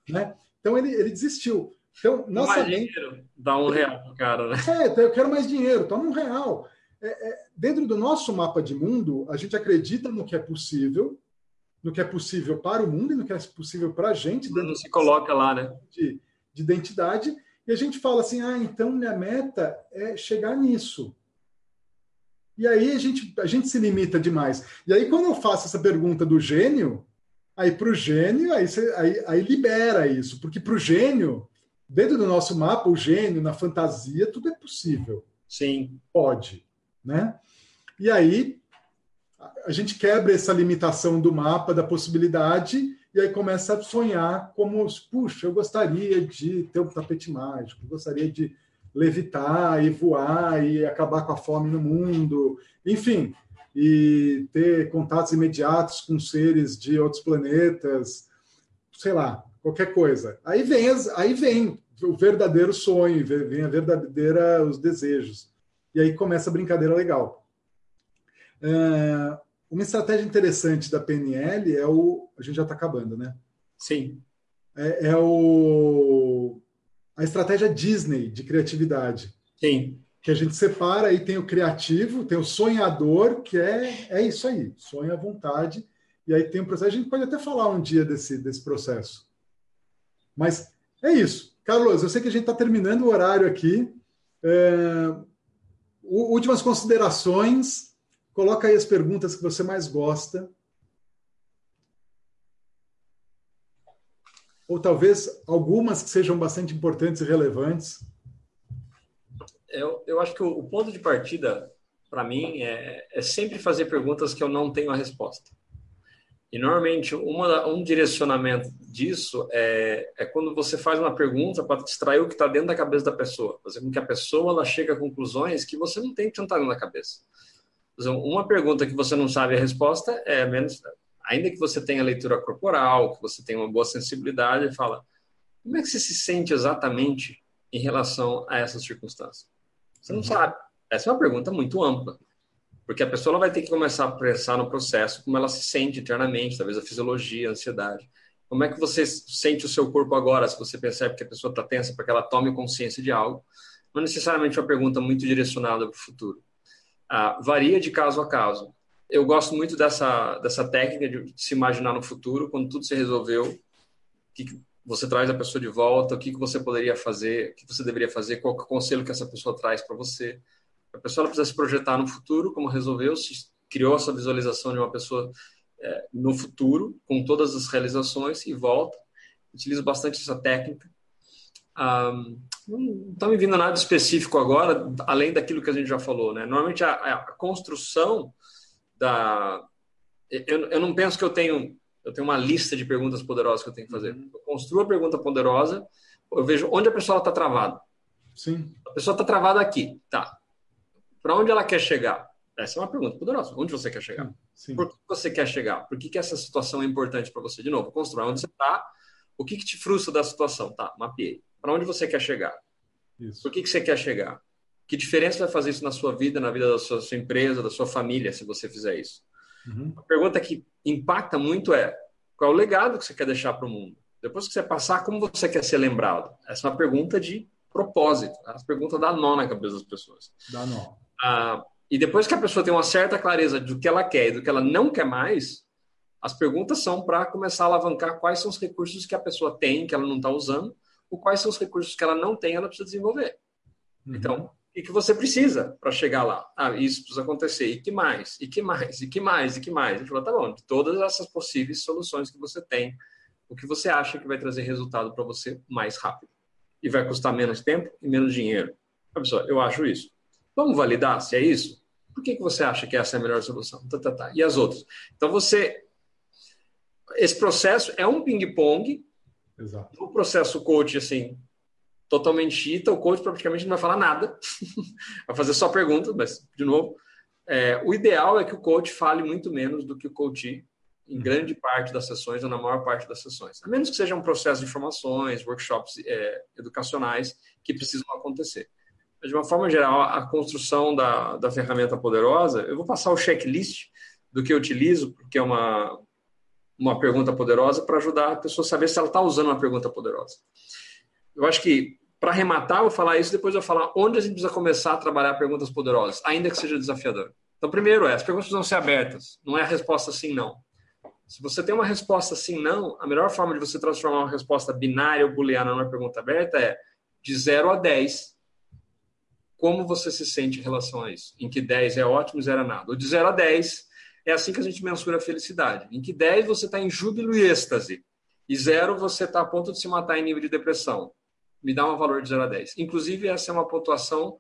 Né? Então, ele, ele desistiu. Então, nossa mais mente... dinheiro, dá um real pro cara, né? É, então eu quero mais dinheiro, toma um real. É, é, dentro do nosso mapa de mundo, a gente acredita no que é possível, no que é possível para o mundo e no que é possível para a gente. Não se coloca lá, né? De, de identidade. E a gente fala assim: ah, então minha meta é chegar nisso. E aí a gente, a gente se limita demais. E aí, quando eu faço essa pergunta do gênio, aí para o gênio, aí, você, aí, aí libera isso. Porque para o gênio, dentro do nosso mapa, o gênio, na fantasia, tudo é possível. Sim. Pode. Né? E aí a gente quebra essa limitação do mapa, da possibilidade, e aí começa a sonhar como, puxa, eu gostaria de ter um tapete mágico, gostaria de levitar e voar e acabar com a fome no mundo, enfim, e ter contatos imediatos com seres de outros planetas, sei lá, qualquer coisa. Aí vem, aí vem o verdadeiro sonho, vem a verdadeira os desejos. E aí começa a brincadeira legal. Uh, uma estratégia interessante da PNL é o. A gente já está acabando, né? Sim. É, é, o, a estratégia Disney de criatividade. Sim. Que a gente separa e tem o criativo, tem o sonhador, que é, é isso aí, sonha à vontade. E aí tem o processo. A gente pode até falar um dia desse, desse processo. Mas é isso. Carlos, eu sei que a gente está terminando o horário aqui. É, últimas considerações Coloca aí as perguntas que você mais gosta. Ou talvez algumas que sejam bastante importantes e relevantes. Eu, eu acho que o, o ponto de partida, para mim, é, é, sempre fazer perguntas que eu não tenho a resposta. E normalmente uma, um direcionamento disso é, é quando você faz uma pergunta para extrair o que está dentro da cabeça da pessoa, fazer com que a pessoa ela chegue a conclusões que você não tem que tentar na cabeça. Uma pergunta que você não sabe a resposta é menos, ainda que você tenha leitura corporal, que você tenha uma boa sensibilidade, fala, como é que você se sente exatamente em relação a essas circunstâncias? Você não uhum. sabe. Essa é uma pergunta muito ampla, porque a pessoa vai ter que começar a pensar no processo, como ela se sente internamente, talvez a fisiologia, a ansiedade. Como é que você sente o seu corpo agora, se você percebe que a pessoa está tensa, para que ela tome consciência de algo? Não necessariamente uma pergunta muito direcionada para o futuro. Ah, varia de caso a caso. Eu gosto muito dessa, dessa técnica de se imaginar no futuro, quando tudo se resolveu, que, você traz a pessoa de volta, o que, que você poderia fazer, o que você deveria fazer, qual é o conselho que essa pessoa traz para você. A pessoa precisa se projetar no futuro, como resolveu, se criou essa visualização de uma pessoa é, no futuro, com todas as realizações, e volta. Utilizo bastante essa técnica. Não está me vindo nada específico agora, além daquilo que a gente já falou. Né? Normalmente a, a construção da. Eu, eu não penso que eu tenho, eu tenho uma lista de perguntas poderosas que eu tenho que fazer. Uhum. Eu construo a pergunta poderosa, eu vejo onde a pessoa está travada. Sim. A pessoa está travada aqui. Tá. Para onde ela quer chegar? Essa é uma pergunta poderosa. Onde você quer chegar? Sim. Por que você quer chegar? Por que, que essa situação é importante para você? De novo, constrói onde você está. O que, que te frustra da situação? Tá, mapeei. Para onde você quer chegar? Isso. Por que, que você quer chegar? Que diferença vai fazer isso na sua vida, na vida da sua, sua empresa, da sua família, se você fizer isso? Uhum. A pergunta que impacta muito é: qual é o legado que você quer deixar para o mundo? Depois que você passar, como você quer ser lembrado? Essa é uma pergunta de propósito. Né? Essa pergunta dá nó na cabeça das pessoas. Dá nó. Ah, e depois que a pessoa tem uma certa clareza do que ela quer e do que ela não quer mais, as perguntas são para começar a alavancar quais são os recursos que a pessoa tem, que ela não está usando, ou quais são os recursos que ela não tem, ela precisa desenvolver. Uhum. Então, o que você precisa para chegar lá? Ah, isso precisa acontecer. E que mais? E que mais? E que mais? E que mais? Ele falou, tá bom, de todas essas possíveis soluções que você tem, o que você acha que vai trazer resultado para você mais rápido? E vai custar menos tempo e menos dinheiro? A pessoa, eu acho isso. Vamos validar se é isso? Por que, que você acha que essa é a melhor solução? Tá, tá, tá. E as outras? Então, você... Esse processo é um ping-pong. Exato. O processo coach, assim, totalmente chita, o coach praticamente não vai falar nada. vai fazer só perguntas, mas, de novo, é, o ideal é que o coach fale muito menos do que o coach em grande parte das sessões ou na maior parte das sessões. A menos que seja um processo de informações, workshops é, educacionais que precisam acontecer de uma forma geral, a construção da, da ferramenta poderosa, eu vou passar o checklist do que eu utilizo, porque é uma, uma pergunta poderosa, para ajudar a pessoa a saber se ela está usando uma pergunta poderosa. Eu acho que, para arrematar, eu vou falar isso, depois eu vou falar onde a gente precisa começar a trabalhar perguntas poderosas, ainda que seja desafiador. Então, primeiro é, as perguntas precisam ser abertas, não é a resposta sim, não. Se você tem uma resposta sim, não, a melhor forma de você transformar uma resposta binária ou booleana numa pergunta aberta é de 0 a 10, como você se sente em relação a isso? Em que 10 é ótimo e 0 é nada. Ou de 0 a 10 é assim que a gente mensura a felicidade. Em que 10 você está em júbilo e êxtase. E 0 você está a ponto de se matar em nível de depressão. Me dá um valor de 0 a 10. Inclusive, essa é uma pontuação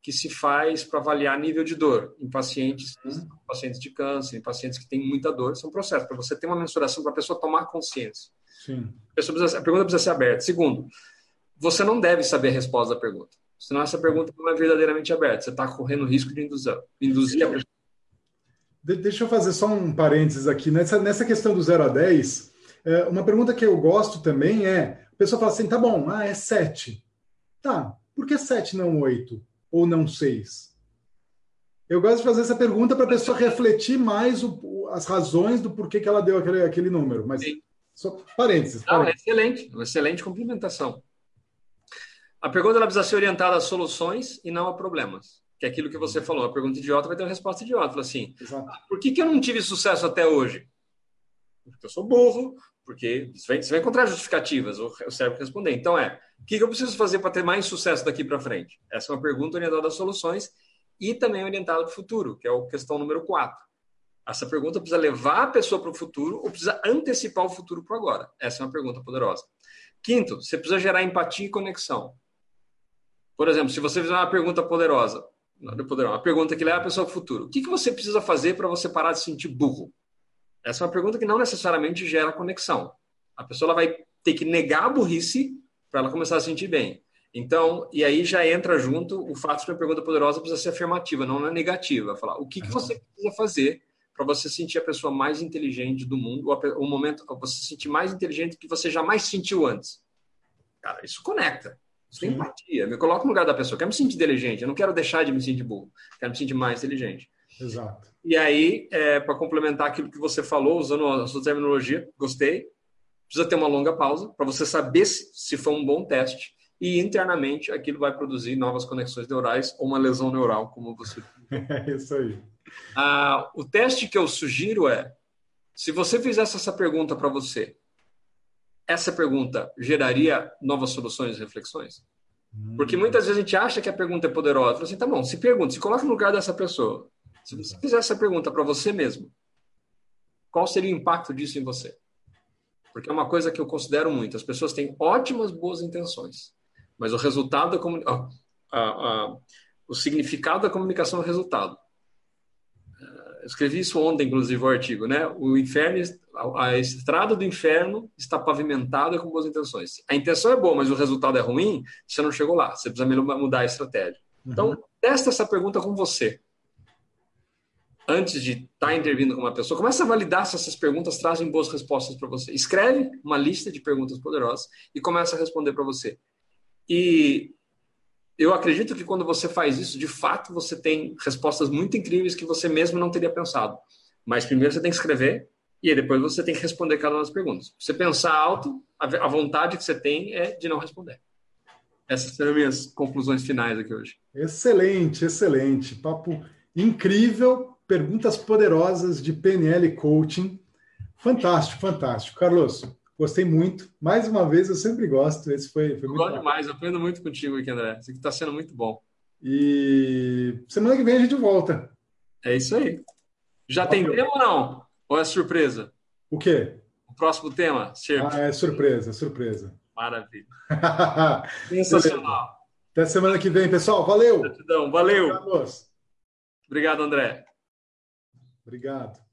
que se faz para avaliar nível de dor em pacientes, uhum. pacientes de câncer, em pacientes que têm muita dor. Isso é um processo para você ter uma mensuração para a pessoa tomar consciência. Sim. A, precisa, a pergunta precisa ser aberta. Segundo, você não deve saber a resposta da pergunta. Senão essa pergunta não é verdadeiramente aberta. Você está correndo risco de induzir, induzir a pessoa. Deixa eu fazer só um parênteses aqui. Nessa, nessa questão do 0 a 10, é, uma pergunta que eu gosto também é: a pessoa fala assim, tá bom, ah, é 7. Tá, por que 7 não 8? Ou não 6? Eu gosto de fazer essa pergunta para a pessoa refletir mais o, as razões do porquê que ela deu aquele, aquele número. Mas Sim. só parênteses. Não, parênteses. É excelente, excelente complementação. A pergunta ela precisa ser orientada a soluções e não a problemas. Que é aquilo que você falou. A pergunta idiota vai ter uma resposta idiota. Fala assim, ah, por que, que eu não tive sucesso até hoje? Porque eu sou burro, porque você vai, você vai encontrar justificativas, o cérebro responder. Então é, o que, que eu preciso fazer para ter mais sucesso daqui para frente? Essa é uma pergunta orientada a soluções e também orientada para o futuro, que é a questão número 4. Essa pergunta precisa levar a pessoa para o futuro ou precisa antecipar o futuro para agora? Essa é uma pergunta poderosa. Quinto, você precisa gerar empatia e conexão. Por exemplo, se você fizer uma pergunta poderosa, uma pergunta que leva a pessoa ao futuro, o que, que você precisa fazer para você parar de se sentir burro? Essa é uma pergunta que não necessariamente gera conexão. A pessoa vai ter que negar a burrice para ela começar a se sentir bem. Então, e aí já entra junto o fato de que a pergunta poderosa precisa ser afirmativa, não é negativa. Falar o que, que você precisa fazer para você sentir a pessoa mais inteligente do mundo, ou o momento você se sentir mais inteligente que você jamais sentiu antes. Cara, isso conecta. Isso é empatia. Me coloco no lugar da pessoa. Quero me sentir inteligente. Eu não quero deixar de me sentir burro. Quero me sentir mais inteligente. Exato. E aí, é, para complementar aquilo que você falou, usando a sua terminologia, gostei. Precisa ter uma longa pausa para você saber se, se foi um bom teste. E internamente aquilo vai produzir novas conexões neurais ou uma lesão neural, como você. É isso aí. Ah, o teste que eu sugiro é: se você fizesse essa pergunta para você, essa pergunta geraria novas soluções e reflexões? Porque muitas vezes a gente acha que a pergunta é poderosa. Fala assim, tá bom, se pergunta, se coloca no lugar dessa pessoa. Se você fizer essa pergunta para você mesmo, qual seria o impacto disso em você? Porque é uma coisa que eu considero muito. As pessoas têm ótimas, boas intenções, mas o resultado da comunicação, o significado da comunicação é o resultado escrevi isso ontem, inclusive, o artigo, né? O inferno, a estrada do inferno está pavimentada com boas intenções. A intenção é boa, mas o resultado é ruim, você não chegou lá. Você precisa mudar a estratégia. Uhum. Então, testa essa pergunta com você. Antes de estar tá intervindo com uma pessoa, começa a validar se essas perguntas trazem boas respostas para você. Escreve uma lista de perguntas poderosas e começa a responder para você. E eu acredito que quando você faz isso, de fato, você tem respostas muito incríveis que você mesmo não teria pensado. Mas primeiro você tem que escrever e depois você tem que responder cada uma das perguntas. Você pensar alto, a vontade que você tem é de não responder. Essas as minhas conclusões finais aqui hoje. Excelente, excelente. Papo incrível, perguntas poderosas de PNL Coaching. Fantástico, fantástico. Carlos, gostei muito. Mais uma vez, eu sempre gosto. Esse foi, foi muito Gosto demais, aprendo muito contigo aqui, André. Isso aqui está sendo muito bom. E semana que vem a gente volta. É isso aí. Já Valeu. tem tema ou não? Ou é surpresa? O quê? O próximo tema? Ah, é surpresa, surpresa. Maravilha. Sensacional. Até semana que vem, pessoal. Valeu. Gratidão. Valeu. Obrigado, André. Obrigado.